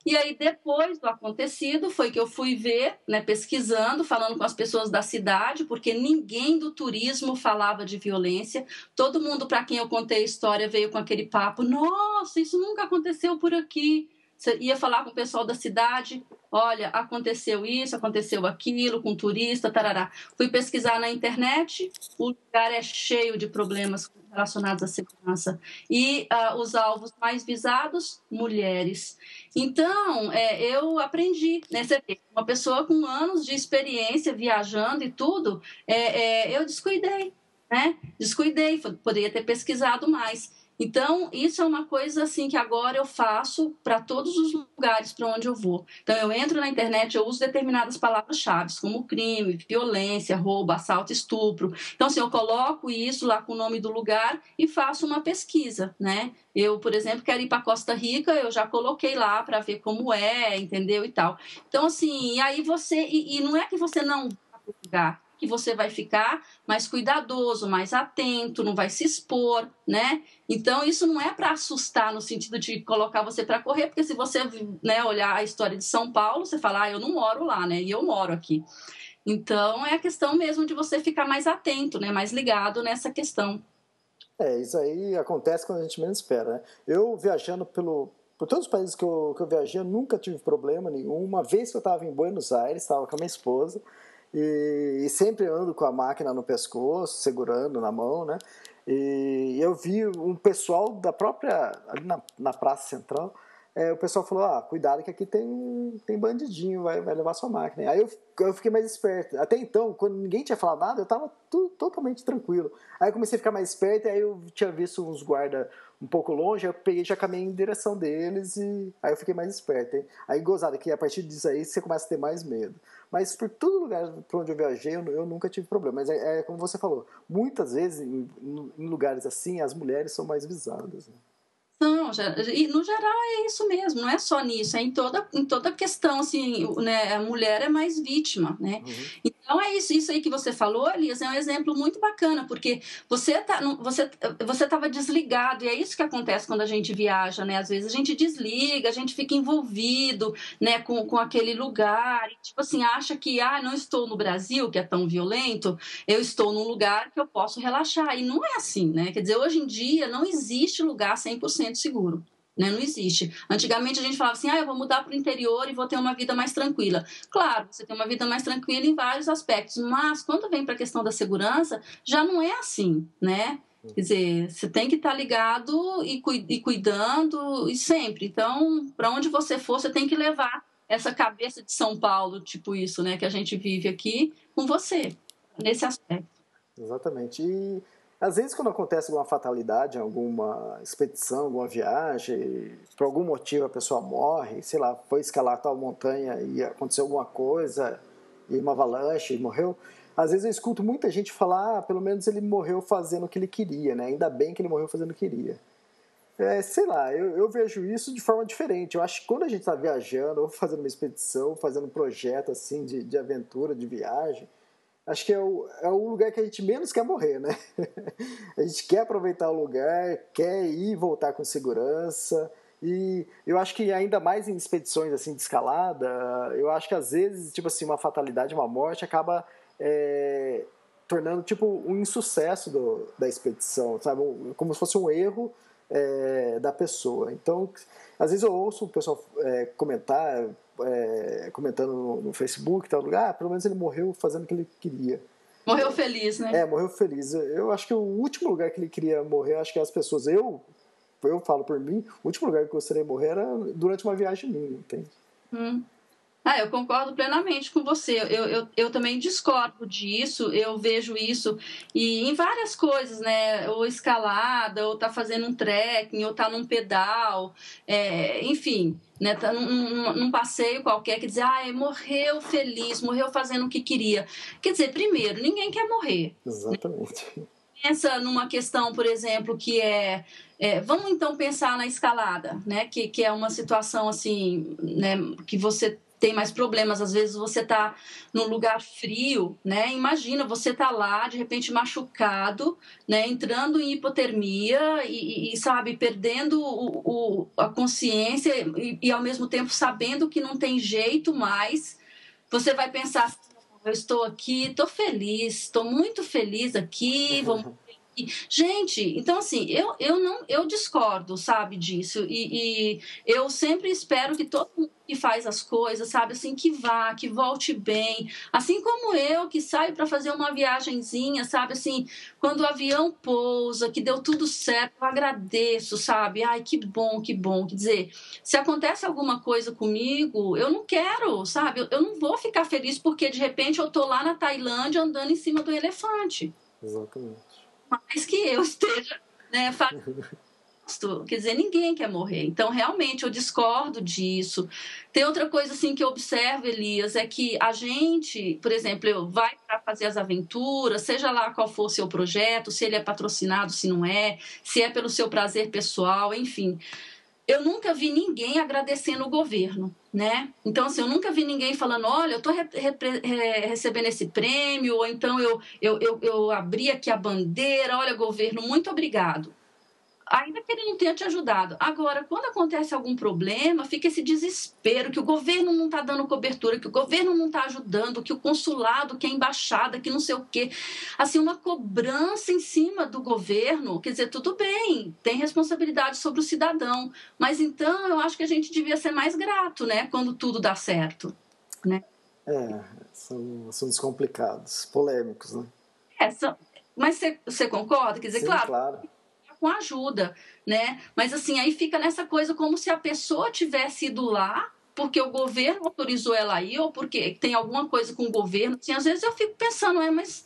E aí, depois do acontecido, foi que eu fui ver, né, pesquisando, falando com as pessoas da cidade, porque ninguém do turismo falava de violência. Todo mundo para quem eu contei a história veio com aquele papo: nossa, isso nunca aconteceu por aqui. Você ia falar com o pessoal da cidade, olha, aconteceu isso, aconteceu aquilo, com turista, tarará. Fui pesquisar na internet, o lugar é cheio de problemas relacionados à segurança. E uh, os alvos mais visados, mulheres. Então, é, eu aprendi, né? Uma pessoa com anos de experiência viajando e tudo, é, é, eu descuidei, né? Descuidei, poderia ter pesquisado mais. Então, isso é uma coisa assim que agora eu faço para todos os lugares para onde eu vou. Então, eu entro na internet, eu uso determinadas palavras-chave, como crime, violência, roubo, assalto, estupro. Então, assim, eu coloco isso lá com o nome do lugar e faço uma pesquisa, né? Eu, por exemplo, quero ir para Costa Rica, eu já coloquei lá para ver como é, entendeu e tal. Então, assim, e aí você e, e não é que você não lugar, que você vai ficar mais cuidadoso, mais atento, não vai se expor, né? Então isso não é para assustar no sentido de colocar você para correr, porque se você né, olhar a história de São Paulo, você fala, ah, eu não moro lá, né? E eu moro aqui. Então é a questão mesmo de você ficar mais atento, né? Mais ligado nessa questão. É, isso aí acontece quando a gente menos espera, né? Eu viajando pelo, por todos os países que eu, que eu viajei, eu nunca tive problema nenhum. Uma vez que eu estava em Buenos Aires, estava com a minha esposa, e, e, sempre ando com a máquina no pescoço, segurando na mão, né? E eu vi um pessoal da própria, ali na, na Praça Central, é, o pessoal falou, ah, cuidado que aqui tem, tem bandidinho, vai, vai levar sua máquina. Aí eu, eu fiquei mais esperto. Até então, quando ninguém tinha falado nada, eu tava tudo, totalmente tranquilo. Aí eu comecei a ficar mais esperto, aí eu tinha visto uns guarda um pouco longe, eu peguei já caminhei em direção deles, e aí eu fiquei mais esperto. Hein? Aí gozada, que a partir disso aí você começa a ter mais medo. Mas por todo lugar por onde eu viajei, eu, eu nunca tive problema. Mas é, é, como você falou, muitas vezes em, em, lugares assim, as mulheres são mais visadas. Né? Não, e no geral é isso mesmo, não é só nisso, é em toda, em toda questão, assim, né, a mulher é mais vítima, né? Uhum. Então é isso, isso aí que você falou, Elias, é um exemplo muito bacana, porque você tá, você você estava desligado, e é isso que acontece quando a gente viaja, né? Às vezes a gente desliga, a gente fica envolvido, né, com, com aquele lugar, e, tipo assim, acha que, ah, não estou no Brasil, que é tão violento, eu estou num lugar que eu posso relaxar, e não é assim, né? Quer dizer, hoje em dia não existe lugar 100% 100% seguro. Né? Não existe. Antigamente a gente falava assim: ah, eu vou mudar para o interior e vou ter uma vida mais tranquila. Claro, você tem uma vida mais tranquila em vários aspectos, mas quando vem para a questão da segurança, já não é assim, né? Quer dizer, você tem que estar tá ligado e, cu cuidando e sempre. Então, para onde você for, você tem que levar essa cabeça de São Paulo, tipo isso, né, que a gente vive aqui, com você, nesse aspecto. Exatamente. E às vezes, quando acontece alguma fatalidade, alguma expedição, alguma viagem, por algum motivo a pessoa morre, sei lá, foi escalar tal montanha e aconteceu alguma coisa, e uma avalanche e morreu. Às vezes eu escuto muita gente falar, ah, pelo menos ele morreu fazendo o que ele queria, né? Ainda bem que ele morreu fazendo o que queria. É, sei lá, eu, eu, vejo isso de forma diferente. Eu acho que quando a gente está viajando, ou fazendo uma expedição, fazendo um projeto assim de, de aventura, de viagem, acho que é o, é o lugar que a gente menos quer morrer, né? a gente quer aproveitar o lugar, quer ir e voltar com segurança. E eu acho que ainda mais em expedições assim de escalada, eu acho que às vezes, tipo assim, uma fatalidade, uma morte acaba é, tornando tipo um insucesso do, da expedição, sabe? Como se fosse um erro é, da pessoa. Então, às vezes eu ouço o pessoal é, comentar, é, comentando no, no, Facebook, tal lugar, ah, pelo menos ele morreu fazendo o que ele queria. Morreu feliz, né? É, morreu feliz. Eu acho que o último lugar que ele queria morrer, acho que as pessoas, eu, eu falo por mim, o último lugar que eu gostaria de morrer era durante uma viagem minha, entende? Hum. Ah, eu concordo plenamente com você. Eu, eu, eu também discordo disso, eu vejo isso e em várias coisas, né? Ou escalada, ou tá fazendo um trekking, ou tá num pedal, é, enfim, né? Tá num, num, num, passeio qualquer que diz, ah, morreu feliz, morreu fazendo o que queria. Quer dizer, primeiro, ninguém quer morrer. Exatamente. Né? Pensa numa questão, por exemplo, que é é, vamos então pensar na escalada, né? Que, que é uma situação assim, né? Que você tem mais problemas. Às vezes você está num lugar frio, né? Imagina, você tá lá, de repente machucado, né? Entrando em hipotermia e, e sabe, perdendo o, o, a consciência e, e, ao mesmo tempo sabendo que não tem jeito mais. Você vai pensar, eu estou aqui, estou feliz, estou muito feliz aqui, vamos Gente, então assim, eu, eu não eu discordo, sabe, disso. E, e eu sempre espero que todo mundo que faz as coisas, sabe, assim, que vá, que volte bem. Assim como eu, que saio para fazer uma viagenzinha, sabe, assim, quando o avião pousa, que deu tudo certo, eu agradeço, sabe? Ai, que bom, que bom. Quer dizer, se acontece alguma coisa comigo, eu não quero, sabe? Eu não vou ficar feliz porque de repente eu tô lá na Tailândia andando em cima do elefante. Exatamente mais que eu esteja né, Quer dizer, ninguém quer morrer. Então, realmente, eu discordo disso. Tem outra coisa assim que eu observo, Elias, é que a gente, por exemplo, eu vai para fazer as aventuras, seja lá qual for o seu projeto, se ele é patrocinado, se não é, se é pelo seu prazer pessoal, enfim eu nunca vi ninguém agradecendo o governo, né? Então, assim, eu nunca vi ninguém falando, olha, eu estou re re recebendo esse prêmio, ou então eu, eu, eu, eu abri aqui a bandeira, olha, governo, muito obrigado ainda que ele não tenha te ajudado. Agora, quando acontece algum problema, fica esse desespero que o governo não está dando cobertura, que o governo não está ajudando, que o consulado, que a embaixada, que não sei o quê. Assim, uma cobrança em cima do governo. Quer dizer, tudo bem, tem responsabilidade sobre o cidadão. Mas então eu acho que a gente devia ser mais grato, né? Quando tudo dá certo. Né? É, são assuntos complicados, polêmicos, né? É, são, mas você, concorda? Quer dizer, Sim, claro, claro com ajuda, né? Mas assim, aí fica nessa coisa como se a pessoa tivesse ido lá porque o governo autorizou ela aí ou porque tem alguma coisa com o governo. Assim, às vezes eu fico pensando, é, mas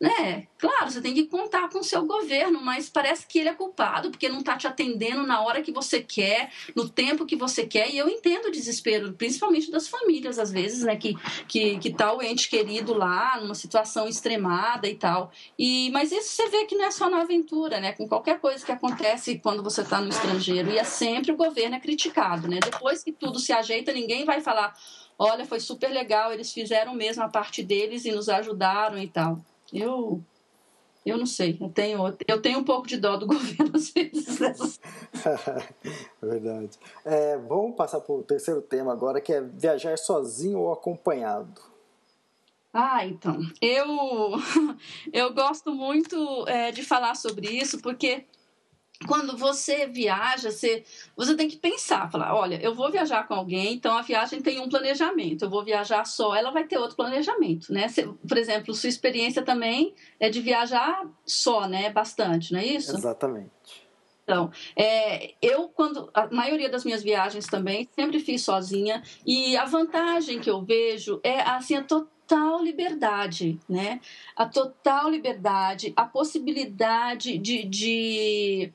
né? Claro, você tem que contar com o seu governo, mas parece que ele é culpado porque não está te atendendo na hora que você quer, no tempo que você quer. E eu entendo o desespero, principalmente das famílias, às vezes, né? Que, que, que tá o ente querido lá, numa situação extremada e tal. E, mas isso você vê que não é só na aventura, né? Com qualquer coisa que acontece quando você está no estrangeiro. E é sempre o governo é criticado, né? Depois que tudo se ajeita, ninguém vai falar. Olha, foi super legal, eles fizeram mesmo a parte deles e nos ajudaram e tal. Eu eu não sei, eu tenho, eu tenho um pouco de dó do governo às vezes. Verdade. É, vamos passar para o terceiro tema agora, que é viajar sozinho ou acompanhado. Ah, então. Eu, eu gosto muito é, de falar sobre isso, porque quando você viaja, você, você tem que pensar, falar, olha, eu vou viajar com alguém, então a viagem tem um planejamento. Eu vou viajar só, ela vai ter outro planejamento, né? Você, por exemplo, sua experiência também é de viajar só, né? Bastante, não é isso? Exatamente. Então, é, eu, quando. A maioria das minhas viagens também, sempre fiz sozinha. E a vantagem que eu vejo é assim, a total total liberdade, né? A total liberdade, a possibilidade de, de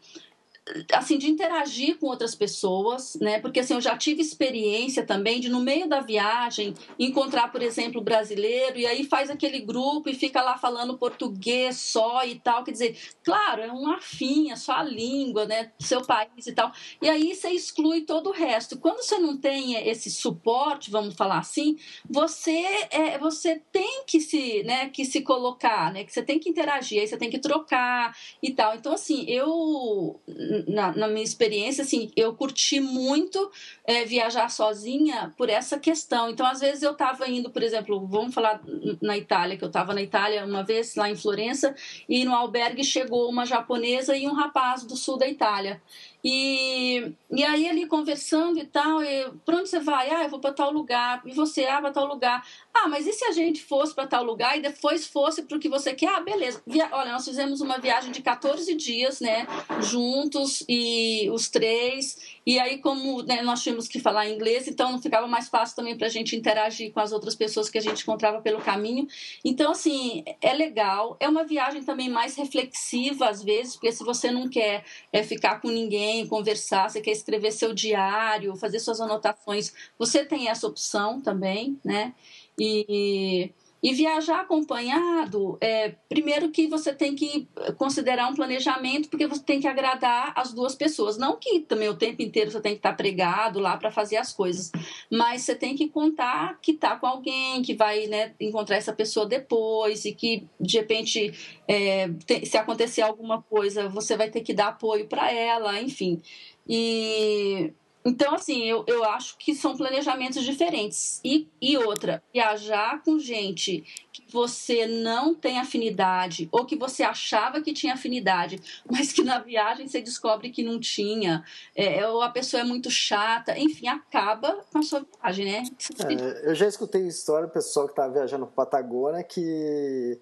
assim de interagir com outras pessoas, né? Porque assim eu já tive experiência também de no meio da viagem encontrar, por exemplo, brasileiro e aí faz aquele grupo e fica lá falando português só e tal, quer dizer, claro, é um afim, é só a língua, né, seu país e tal. E aí você exclui todo o resto. Quando você não tem esse suporte, vamos falar assim, você é, você tem que se, né, que se colocar, né, que você tem que interagir, aí você tem que trocar e tal. Então assim, eu na, na, minha experiência, assim, eu curti muito é, viajar sozinha por essa questão. Então, às vezes eu estava indo, por exemplo, vamos falar na Itália, que eu estava na Itália uma vez, lá em Florença, e no albergue chegou uma japonesa e um rapaz do sul da Itália. E, e aí ali conversando e tal, e, pra onde você vai? Ah, eu vou para tal lugar. E você, ah, para tal lugar. Ah, mas e se a gente fosse para tal lugar e depois fosse para o que você quer? Ah, beleza. Via... Olha, nós fizemos uma viagem de 14 dias, né? Juntos e os três. E aí, como né, nós tínhamos que falar inglês, então não ficava mais fácil também para a gente interagir com as outras pessoas que a gente encontrava pelo caminho. Então, assim, é legal. É uma viagem também mais reflexiva, às vezes, porque se você não quer é, ficar com ninguém, conversar, você quer escrever seu diário, fazer suas anotações, você tem essa opção também, né? E e viajar acompanhado, é, primeiro que você tem que considerar um planejamento, porque você tem que agradar as duas pessoas. Não que também o tempo inteiro você tem que estar pregado lá para fazer as coisas, mas você tem que contar que está com alguém, que vai né, encontrar essa pessoa depois e que, de repente, é, se acontecer alguma coisa, você vai ter que dar apoio para ela, enfim. E então, assim, eu, eu acho que são planejamentos diferentes. E, e outra, viajar com gente que você não tem afinidade, ou que você achava que tinha afinidade, mas que na viagem você descobre que não tinha, é, ou a pessoa é muito chata, enfim, acaba com a sua viagem, né? É, eu já escutei história do pessoal que estava viajando para Patagônia que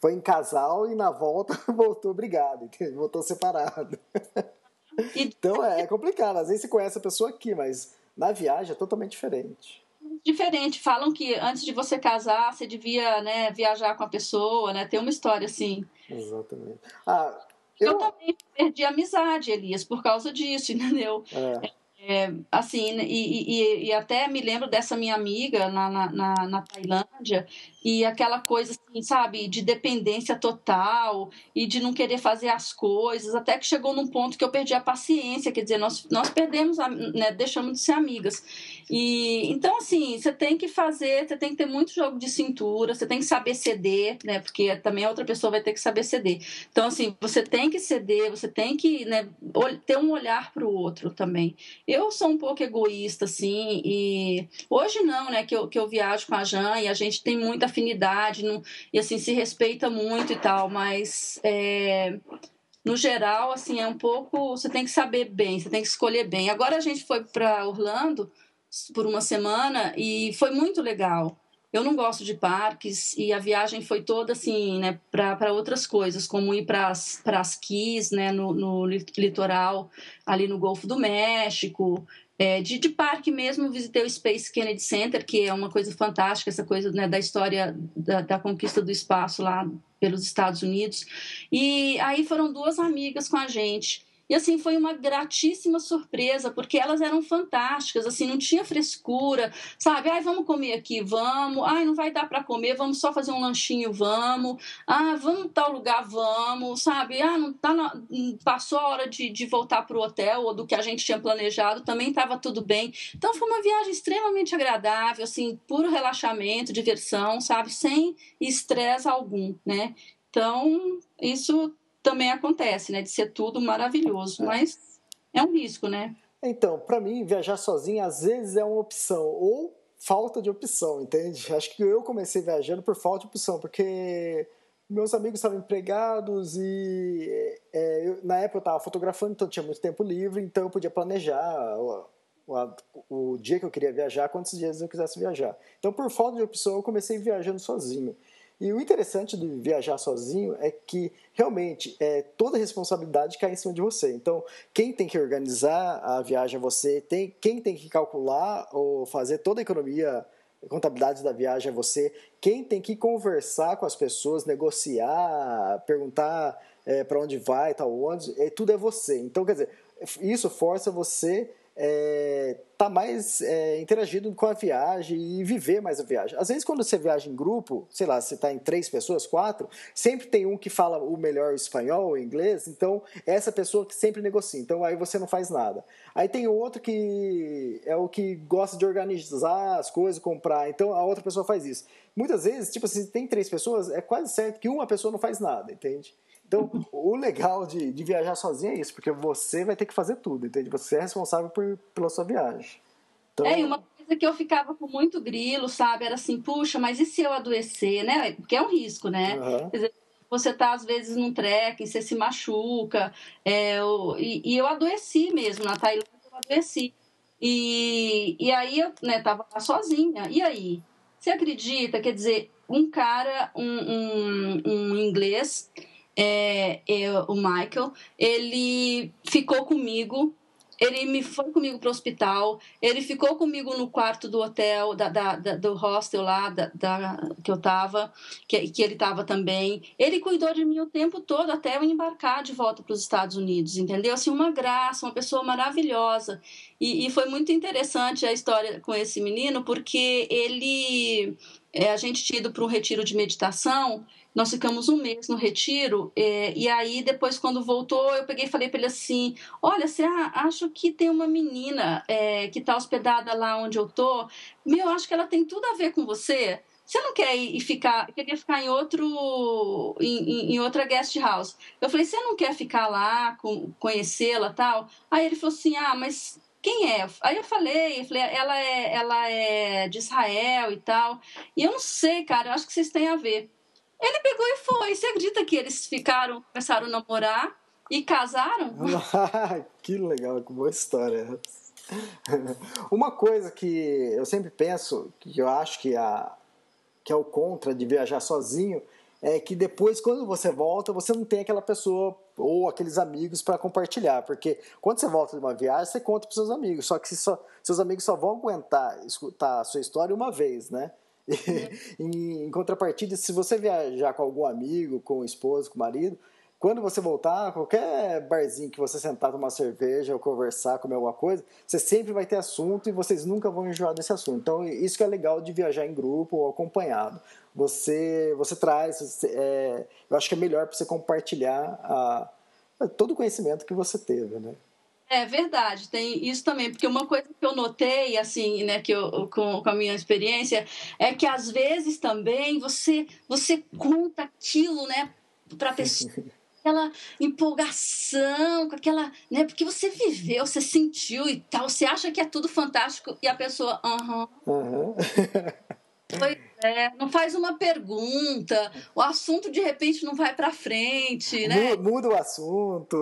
foi em casal e na volta voltou brigado, voltou separado. Então é, é complicado. Às vezes você conhece a pessoa aqui, mas na viagem é totalmente diferente. Diferente. Falam que antes de você casar, você devia né, viajar com a pessoa, né? Tem uma história assim. Exatamente. Ah, eu... eu também perdi amizade, Elias, por causa disso, entendeu? É. É, assim, e, e, e, até me lembro dessa minha amiga na, na, na, Tailândia, e aquela coisa, assim, sabe, de dependência total e de não querer fazer as coisas, até que chegou num ponto que eu perdi a paciência, quer dizer, nós, nós perdemos, né, deixamos de ser amigas. E então, assim, você tem que fazer, você tem que ter muito jogo de cintura, você tem que saber ceder, né, porque também a outra pessoa vai ter que saber ceder. Então, assim, você tem que ceder, você tem que né, ter um olhar para o outro também eu sou um pouco egoísta, assim, e hoje não, né, que eu, que eu viajo com a Jan e a gente tem muita afinidade, e assim, se respeita muito e tal, mas é, no geral, assim, é um pouco. Você tem que saber bem, você tem que escolher bem. Agora a gente foi para Orlando por uma semana e foi muito legal. Eu não gosto de parques e a viagem foi toda assim, né, para outras coisas, como ir para as Keys, né, no, no litoral, ali no Golfo do México. É, de, de parque mesmo, visitei o Space Kennedy Center, que é uma coisa fantástica, essa coisa né, da história da, da conquista do espaço lá pelos Estados Unidos. E aí foram duas amigas com a gente. E assim, foi uma gratíssima surpresa, porque elas eram fantásticas, assim, não tinha frescura, sabe? Ai, vamos comer aqui, vamos. Ai, não vai dar para comer, vamos só fazer um lanchinho, vamos. Ah, vamos tal lugar, vamos, sabe? Ah, não tá na... passou a hora de, de voltar para o hotel ou do que a gente tinha planejado, também estava tudo bem. Então foi uma viagem extremamente agradável, assim, puro relaxamento, diversão, sabe? Sem estresse algum, né? Então, isso também acontece, né? De ser tudo maravilhoso, é. mas é um risco, né? Então, para mim, viajar sozinho às vezes é uma opção, ou falta de opção, entende? Acho que eu comecei viajando por falta de opção, porque meus amigos estavam empregados e é, eu, na época eu estava fotografando, então tinha muito tempo livre, então eu podia planejar o, o, o, dia que eu queria viajar, quantos dias eu quisesse viajar. Então, por falta de opção, eu comecei viajando sozinho. E o interessante de viajar sozinho é que realmente é, toda a responsabilidade cai em cima de você. Então, quem tem que organizar a viagem é você, tem, quem tem que calcular ou fazer toda a economia, contabilidade da viagem é você, quem tem que conversar com as pessoas, negociar, perguntar é, para onde vai, tal, onde, é, tudo é você. Então, quer dizer, isso força você é, tá mais é, interagindo com a viagem e viver mais a viagem. Às vezes, quando você viaja em grupo, sei lá, você está em três pessoas, quatro, sempre tem um que fala o melhor espanhol ou inglês, então é essa pessoa que sempre negocia. Então aí você não faz nada. Aí tem outro que é o que gosta de organizar as coisas, comprar, então a outra pessoa faz isso. Muitas vezes, tipo, se tem três pessoas, é quase certo que uma pessoa não faz nada, entende? Então, o legal de, de viajar sozinho é isso, porque você vai ter que fazer tudo, entende? Você é responsável por, pela sua viagem. Então... É, e uma coisa que eu ficava com muito grilo, sabe? Era assim, puxa, mas e se eu adoecer, né? Porque é um risco, né? Uhum. Quer dizer, você tá, às vezes, num trekking, você se machuca. É, eu, e, e, eu adoeci mesmo, na Tailândia eu adoeci. E, e aí eu né, tava lá sozinha. E aí? Você acredita? Quer dizer, um cara, um, um, um inglês é, eu, o Michael, ele ficou comigo ele me foi comigo para o hospital, ele ficou comigo no quarto do hotel, da, da, da do hostel lá da, que eu estava, que, que ele estava também. Ele cuidou de mim o tempo todo até eu embarcar de volta para os Estados Unidos, entendeu? Assim, uma graça, uma pessoa maravilhosa. E, e foi muito interessante a história com esse menino, porque ele. É, a gente tinha ido para um retiro de meditação nós ficamos um mês no retiro, é, e aí depois, quando voltou, eu peguei e falei para ele assim: Olha, você acha que tem uma menina é, que está hospedada lá onde eu tô? Meu, acho que ela tem tudo a ver com você. Você não quer ir ficar, queria ficar em outro, em, em, outra guest house. Eu falei, você não quer ficar lá, conhecê-la tal? Aí ele falou assim, ah, mas quem é? Aí eu falei, eu falei, ela é, ela é de Israel e tal. E eu não sei, cara, eu acho que vocês têm a ver. Ele pegou e foi. Você acredita que eles ficaram, começaram a namorar e casaram? que legal, que boa história. Uma coisa que eu sempre penso, que eu acho que, a, que é o contra de viajar sozinho, é que depois, quando você volta, você não tem aquela pessoa ou aqueles amigos para compartilhar. Porque quando você volta de uma viagem, você conta para seus amigos. Só que só, seus amigos só vão aguentar escutar a sua história uma vez, né? Em, em contrapartida, se você viajar com algum amigo, com o esposo, com o marido, quando você voltar, qualquer barzinho que você sentar, tomar cerveja ou conversar, comer alguma coisa, você sempre vai ter assunto e vocês nunca vão enjoar desse assunto. Então, isso que é legal de viajar em grupo ou acompanhado. Você, você traz, você, é, eu acho que é melhor para você compartilhar a, a, todo o conhecimento que você teve, né? É verdade, tem isso também, porque uma coisa que eu notei, assim, né, que eu, com, com a minha experiência, é que às vezes também você, você conta aquilo, né, para a pessoa aquela empolgação, com aquela, né? Porque você viveu, você sentiu e tal, você acha que é tudo fantástico e a pessoa, aham. Uhum. Pois é, não faz uma pergunta, o assunto de repente não vai para frente, né? Muda o assunto.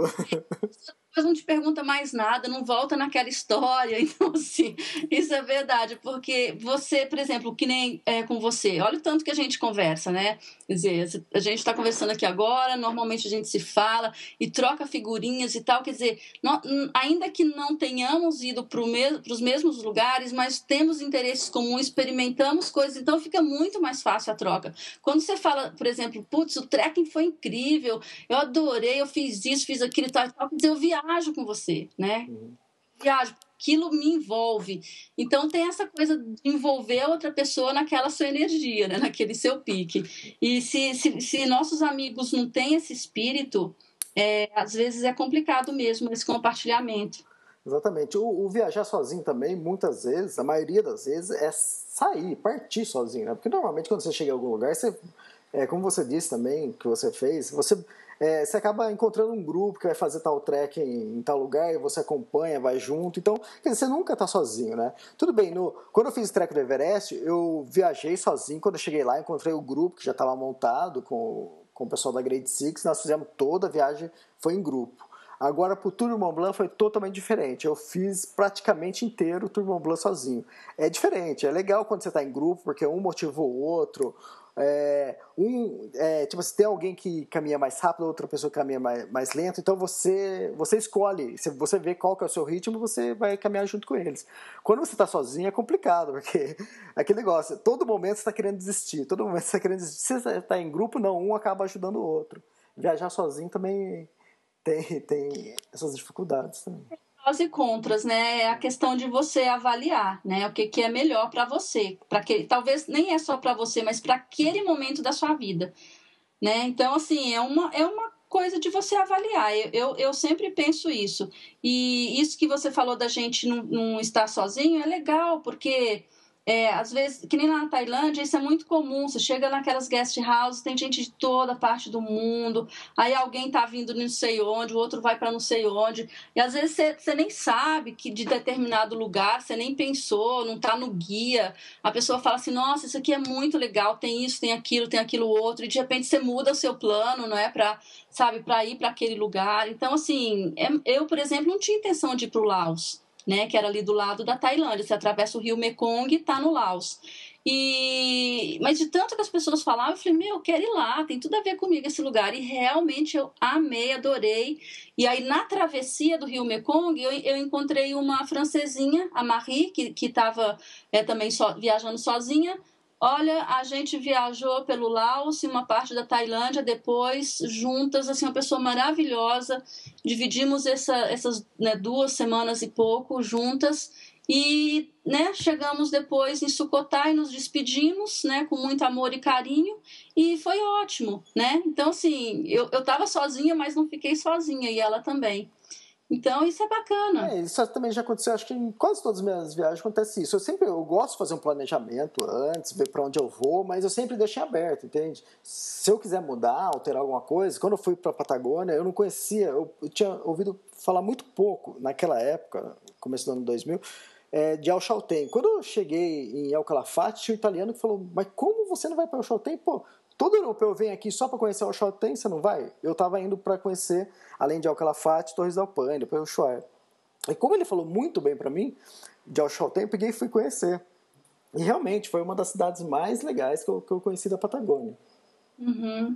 Depois não te pergunta mais nada, não volta naquela história. Então, assim, isso é verdade, porque você, por exemplo, que nem é, com você, olha o tanto que a gente conversa, né? Quer dizer, a gente está conversando aqui agora, normalmente a gente se fala e troca figurinhas e tal. Quer dizer, não, ainda que não tenhamos ido para os mesmos lugares, mas temos interesses comuns, experimentamos coisas, então fica muito mais fácil a troca. Quando você fala, por exemplo, putz, o trekking foi incrível, eu adorei, eu fiz isso, fiz aquilo e tal, e tal quer dizer, eu viajo com você, né? Uhum. Viajo aquilo me envolve. Então tem essa coisa de envolver outra pessoa naquela sua energia, né? naquele seu pique. E se, se, se nossos amigos não têm esse espírito, é, às vezes é complicado mesmo esse compartilhamento. Exatamente. O, o, viajar sozinho também, muitas vezes, a maioria das vezes, é sair, partir sozinho. Né? Porque normalmente quando você chega em algum lugar, você, é, como você disse também, que você fez, você é, você acaba encontrando um grupo que vai fazer tal trek em, em, tal lugar e você acompanha, vai junto. Então, dizer, você nunca está sozinho, né? Tudo bem, no, quando eu fiz o trek do Everest, eu viajei sozinho. Quando eu cheguei lá, encontrei o grupo que já estava montado com, com o pessoal da Grade Six. Nós fizemos toda a viagem, foi em grupo. Agora, para o Tour Mont Blanc foi totalmente diferente. Eu fiz praticamente inteiro o Tour Mont Blanc sozinho. É diferente, é legal quando você está em grupo, porque um motivou o outro, é, um, é, tipo, se tem alguém que caminha mais rápido, outra pessoa caminha mais, mais lento, então você você escolhe, se você vê qual que é o seu ritmo, você vai caminhar junto com eles. Quando você está sozinho é complicado, porque aquele negócio, todo momento você está querendo desistir, todo momento você está querendo desistir. Se você está em grupo, não, um acaba ajudando o outro. Viajar sozinho também tem, tem essas dificuldades também prós e contras, né? É a questão de você avaliar, né? O que, que é melhor para você, para que talvez nem é só para você, mas para aquele momento da sua vida, né? Então assim é uma é uma coisa de você avaliar. Eu, eu, eu sempre penso isso. E isso que você falou da gente não, não estar sozinho é legal, porque é, às vezes, que nem lá na Tailândia, isso é muito comum. Você chega naquelas guest houses, tem gente de toda parte do mundo. Aí alguém tá vindo não sei onde, o outro vai para não sei onde. E às vezes você, você nem sabe que de determinado lugar, você nem pensou, não tá no guia. A pessoa fala assim: nossa, isso aqui é muito legal, tem isso, tem aquilo, tem aquilo outro. E de repente você muda o seu plano, não é? Pra, sabe, para ir para aquele lugar. Então, assim, é, eu, por exemplo, não tinha intenção de ir pro Laos né, que era ali do lado da Tailândia. Você atravessa o rio Mekong e está no Laos. E mas de tanto que as pessoas falavam, eu falei, meu, eu quero ir lá, tem tudo a ver comigo esse lugar. E realmente eu amei, adorei. E aí na travessia do Rio Mekong, eu, eu encontrei uma francesinha, a Marie, que estava é, também so, viajando sozinha. Olha, a gente viajou pelo Laos e uma parte da Tailândia depois, juntas, assim, uma pessoa maravilhosa. Dividimos essa, essas né, duas semanas e pouco juntas e né, chegamos depois em Sucotai, nos despedimos né, com muito amor e carinho e foi ótimo. Né? Então, assim, eu estava sozinha, mas não fiquei sozinha e ela também. Então isso é bacana. É, isso também já aconteceu, acho que em quase todas as minhas viagens acontece isso. Eu sempre eu gosto de fazer um planejamento antes, ver para onde eu vou, mas eu sempre deixei aberto, entende? Se eu quiser mudar, alterar alguma coisa, quando eu fui para Patagônia, eu não conhecia, eu, eu, tinha ouvido falar muito pouco naquela época, começo do ano 2000, é, de El Chaltén. Quando eu cheguei em El Calafate, tinha um italiano que falou, mas como você não vai para El Chaltén? Pô, todo europeu vem aqui só para conhecer El Chaltén, você não vai? Eu estava indo para conhecer, além de El Calafate, Torres del Paine, depois o Ushuaia. E como ele falou muito bem para mim, de Chaltén, eu peguei e fui conhecer. E realmente foi uma das cidades mais legais que eu, que eu conheci da Patagônia. Uhum.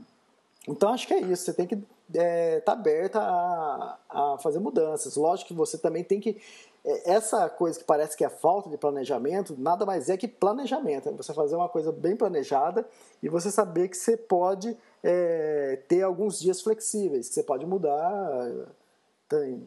Então acho que é isso, você tem que estar é, tá aberta a, a fazer mudanças. Lógico que você também tem que. É, essa coisa que parece que é falta de planejamento, nada mais é que planejamento. É você fazer uma coisa bem planejada e você saber que você pode é, ter alguns dias flexíveis, que você pode mudar.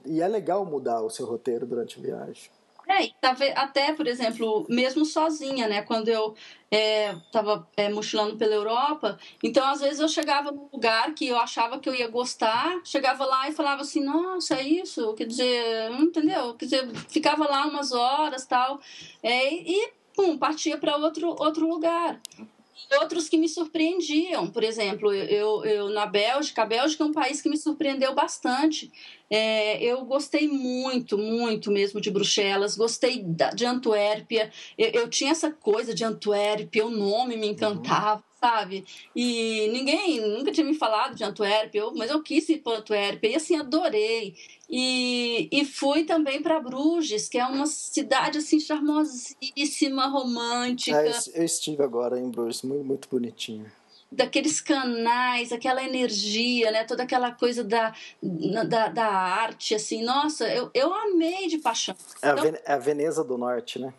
E é legal mudar o seu roteiro durante a viagem. É, até, por exemplo, mesmo sozinha, né? Quando eu estava é, é, mochilando pela Europa, então às vezes eu chegava num lugar que eu achava que eu ia gostar, chegava lá e falava assim, nossa, é isso, quer dizer, entendeu? Quer dizer, ficava lá umas horas tal, é, e pum, partia para outro, outro lugar outros que me surpreendiam. Por exemplo, eu, eu na Bélgica, a Bélgica é um país que me surpreendeu bastante. É, eu gostei muito, muito mesmo de Bruxelas, gostei da, de Antuérpia. Eu, eu, tinha essa coisa de Antuérpia, o nome me encantava. Uhum. Sabe? E ninguém nunca tinha me falado de Antuérpia, eu, mas eu quis ir para Antuérpia e assim adorei. E, e fui também para Bruges, que é uma cidade assim charmosíssima, romântica. É, eu estive agora em Bruges, muito, muito bonitinho daqueles canais, aquela energia, né? Toda aquela coisa da, da, da arte, assim. Nossa, eu, eu amei de paixão. É, então, a, a Veneza do Norte, né?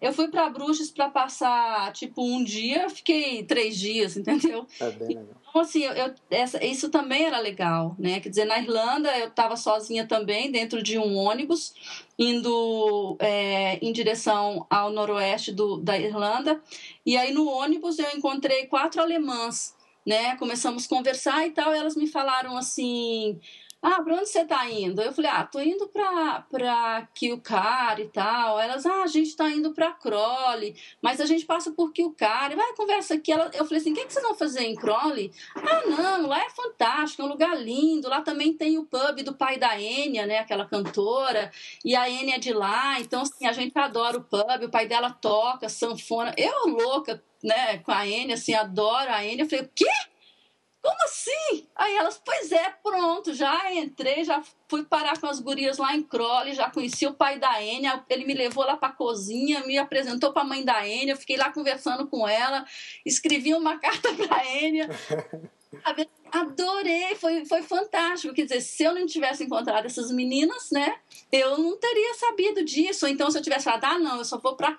Eu fui para Bruges para passar, tipo, um dia, fiquei três dias, entendeu? É bem legal. Então, assim, eu, eu, essa, isso também era legal, né? Quer dizer, na Irlanda eu estava sozinha também, dentro de um ônibus, indo é, em direção ao noroeste do, da Irlanda. E aí no ônibus eu encontrei quatro alemãs, né? Começamos a conversar e tal, e elas me falaram assim ah, para onde você está indo? Eu falei, ah, tô indo para para Kilcar e tal. Elas, ah, a gente está indo para Crowley, mas a gente passa por Kilcar. Vai, conversa aqui. Ela, eu falei assim, o que, que vocês vão fazer em Crowley? Ah, não, lá é fantástico, é um lugar lindo. Lá também tem o pub do pai da Enya, né, aquela cantora. E a Enya é de lá, então assim, a gente adora o pub. O pai dela toca sanfona. Eu louca, né, com a Enya, assim, adoro a Enya. Eu falei, o quê? Como assim? Aí elas, pois é, pronto, já entrei, já fui parar com as gurias lá em Crowley, já conheci o pai da Enya, ele me levou lá para a cozinha, me apresentou para a mãe da Enya, fiquei lá conversando com ela, escrevi uma carta para a Enya. Adorei, foi, foi fantástico. Quer dizer, se eu não tivesse encontrado essas meninas, né, eu não teria sabido disso. Ou então, se eu tivesse falado, ah, não, eu só vou para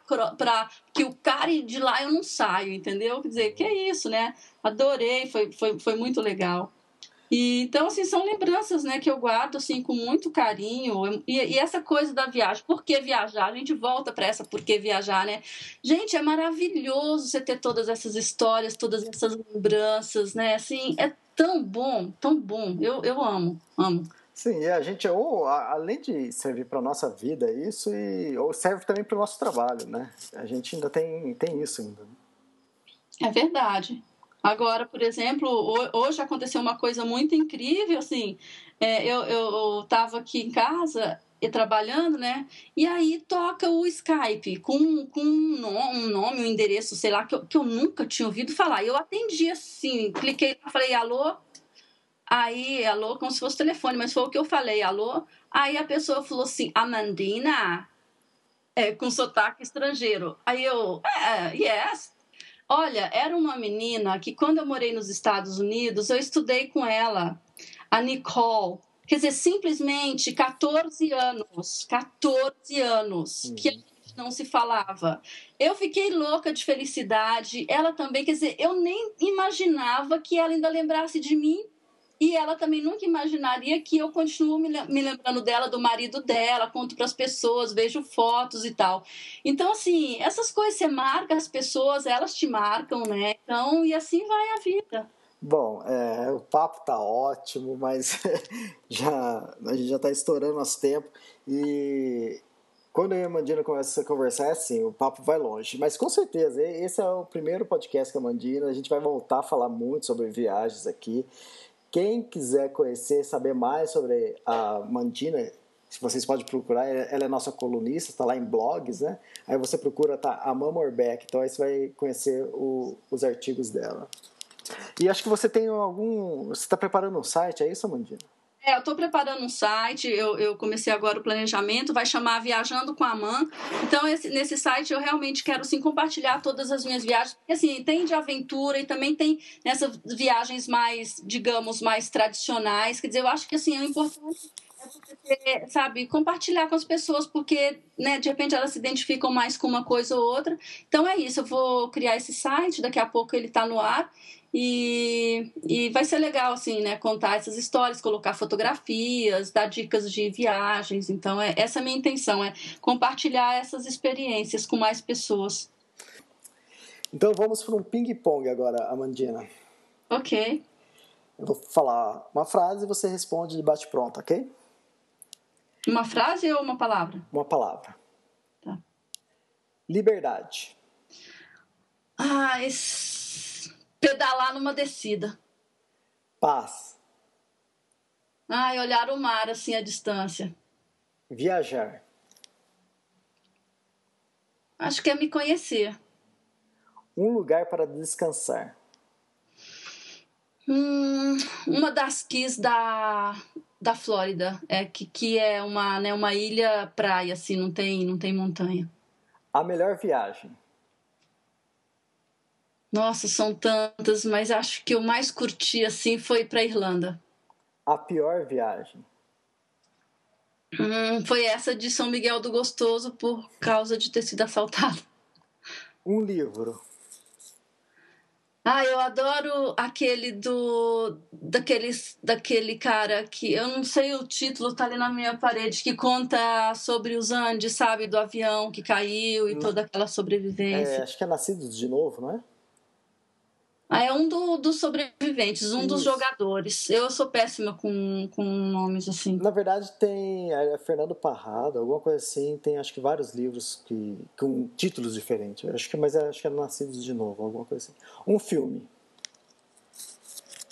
que o cara de lá eu não saio, entendeu? Quer dizer, que é isso, né? Adorei, foi, foi, foi muito legal. E, então, assim, são lembranças, né, que eu guardo, assim, com muito carinho. E, e essa coisa da viagem, por que viajar? A gente volta para essa por que viajar, né? Gente, é maravilhoso você ter todas essas histórias, todas essas lembranças, né? Assim, é tão bom, tão bom. Eu, eu amo, amo. Sim, e a gente, ou, além de servir para a nossa vida, isso, e, ou serve também para o nosso trabalho, né? A gente ainda tem, tem isso ainda. É verdade. Agora, por exemplo, hoje aconteceu uma coisa muito incrível, assim, é, eu estava aqui em casa e trabalhando, né? E aí toca o Skype com, com um, nome, um endereço, sei lá, que eu, que eu nunca tinha ouvido falar. Eu atendi assim, cliquei lá, falei alô, aí alô, como se fosse telefone, mas foi o que eu falei, alô. Aí a pessoa falou assim, Amandina, é, com sotaque estrangeiro. Aí eu, é, yes, Olha, era uma menina que quando eu morei nos Estados Unidos, eu estudei com ela, a Nicole. Quer dizer, simplesmente 14 anos, 14 anos uhum. que a gente não se falava. Eu fiquei louca de felicidade, ela também, quer dizer, eu nem imaginava que ela ainda lembrasse de mim e ela também nunca imaginaria que eu continuo me lembrando dela, do marido dela, conto para as pessoas, vejo fotos e tal. Então, assim, essas coisas você marca as pessoas, elas te marcam, né? Então, e assim vai a vida. Bom, é, o papo tá ótimo, mas já, a gente já está estourando nosso tempo e quando eu e a Mandina começam a conversar é assim, o papo vai longe. Mas com certeza, esse é o primeiro podcast com a Mandina, a gente vai voltar a falar muito sobre viagens aqui. Quem quiser conhecer, saber mais sobre a Mandina, vocês podem procurar, ela é nossa colunista, está lá em blogs, né? Aí você procura, tá, a Mama Orbeck, então aí você vai conhecer o, os artigos dela. E acho que você tem algum. Você está preparando um site, é isso, Amandina? É, eu estou preparando um site, eu, eu, comecei agora o planejamento, vai chamar Viajando com a Man. Então, esse, nesse site eu realmente quero assim, compartilhar todas as minhas viagens. Assim, tem de aventura e também tem nessas viagens mais, digamos, mais tradicionais. Quer dizer, eu acho que assim, é importante é sabe, compartilhar com as pessoas, porque, né, de repente elas se identificam mais com uma coisa ou outra. Então é isso, eu vou criar esse site, daqui a pouco ele está no ar. E, e vai ser legal, assim, né? Contar essas histórias, colocar fotografias, dar dicas de viagens. Então, é, essa é a minha intenção, é compartilhar essas experiências com mais pessoas. Então, vamos para um ping-pong agora, Amandina. Ok. Eu vou falar uma frase e você responde de bate-pronto, ok? Uma frase ou uma palavra? Uma palavra. Tá. Liberdade. Ah, pedalar numa descida. Paz. Ah, olhar o mar assim à distância. Viajar. Acho que é me conhecer. Um lugar para descansar. Hum, uma das quis da, da Flórida, é que, que é uma, né, uma ilha praia, assim, não tem, não tem montanha. A melhor viagem? Nossa, são tantas, mas acho que o mais curti assim foi para Irlanda. A pior viagem? Hum, foi essa de São Miguel do Gostoso por causa de ter sido assaltado. Um livro. Ah, eu adoro aquele do daquele, daquele cara que eu não sei o título, tá ali na minha parede, que conta sobre os Andes, sabe, do avião que caiu e hum. toda aquela sobrevivência. É, acho que é Nascidos de Novo, não é? Ah, é um do, dos sobreviventes, um Isso. dos jogadores. Eu sou péssima com, com nomes assim. Na verdade, tem é, Fernando Parrado, alguma coisa assim. Tem acho que vários livros que, com títulos diferentes. Acho que, mas é, acho que é Nascidos de Novo, alguma coisa assim. Um filme.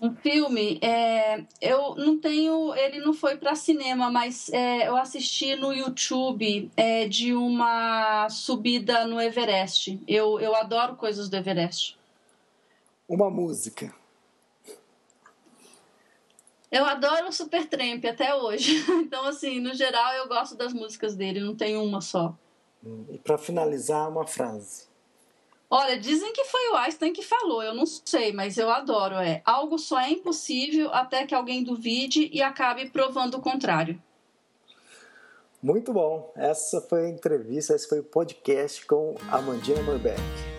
Um filme, é, eu não tenho, ele não foi para cinema, mas é, eu assisti no YouTube é, de uma subida no Everest. Eu, eu adoro coisas do Everest uma música? Eu adoro o Supertramp até hoje. Então, assim, no geral, eu gosto das músicas dele, não tem uma só. Hum, e para finalizar, uma frase. Olha, dizem que foi o Einstein que falou, eu não sei, mas eu adoro. É algo só é impossível até que alguém duvide e acabe provando o contrário. Muito bom. Essa foi a entrevista, esse foi o podcast com a Mandina Morbeck.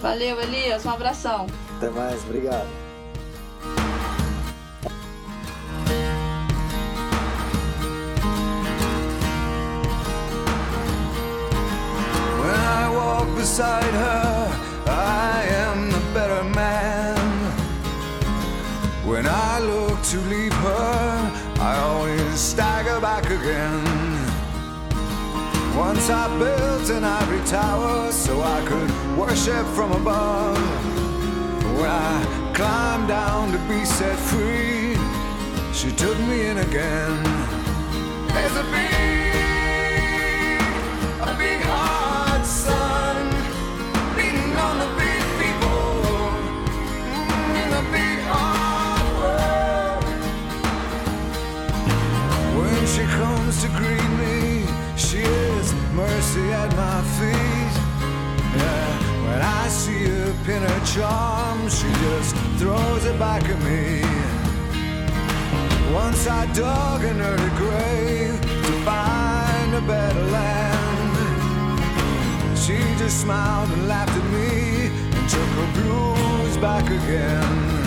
Valeu, Elias. Um abração. Até mais. Obrigado. When I walk beside her, I am the better man. When I look to leave her, I always stagger back again. Once I built an ivory tower so I could worship from above. When I climbed down to be set free, she took me in again. There's a big, a big hot sun beating on the big people mm, in the big hard world. When she comes to greet me, she is mercy at my feet. Yeah, when I see her pin her charm, she just throws it back at me. Once I dug in her grave to find a better land. She just smiled and laughed at me and took her blues back again.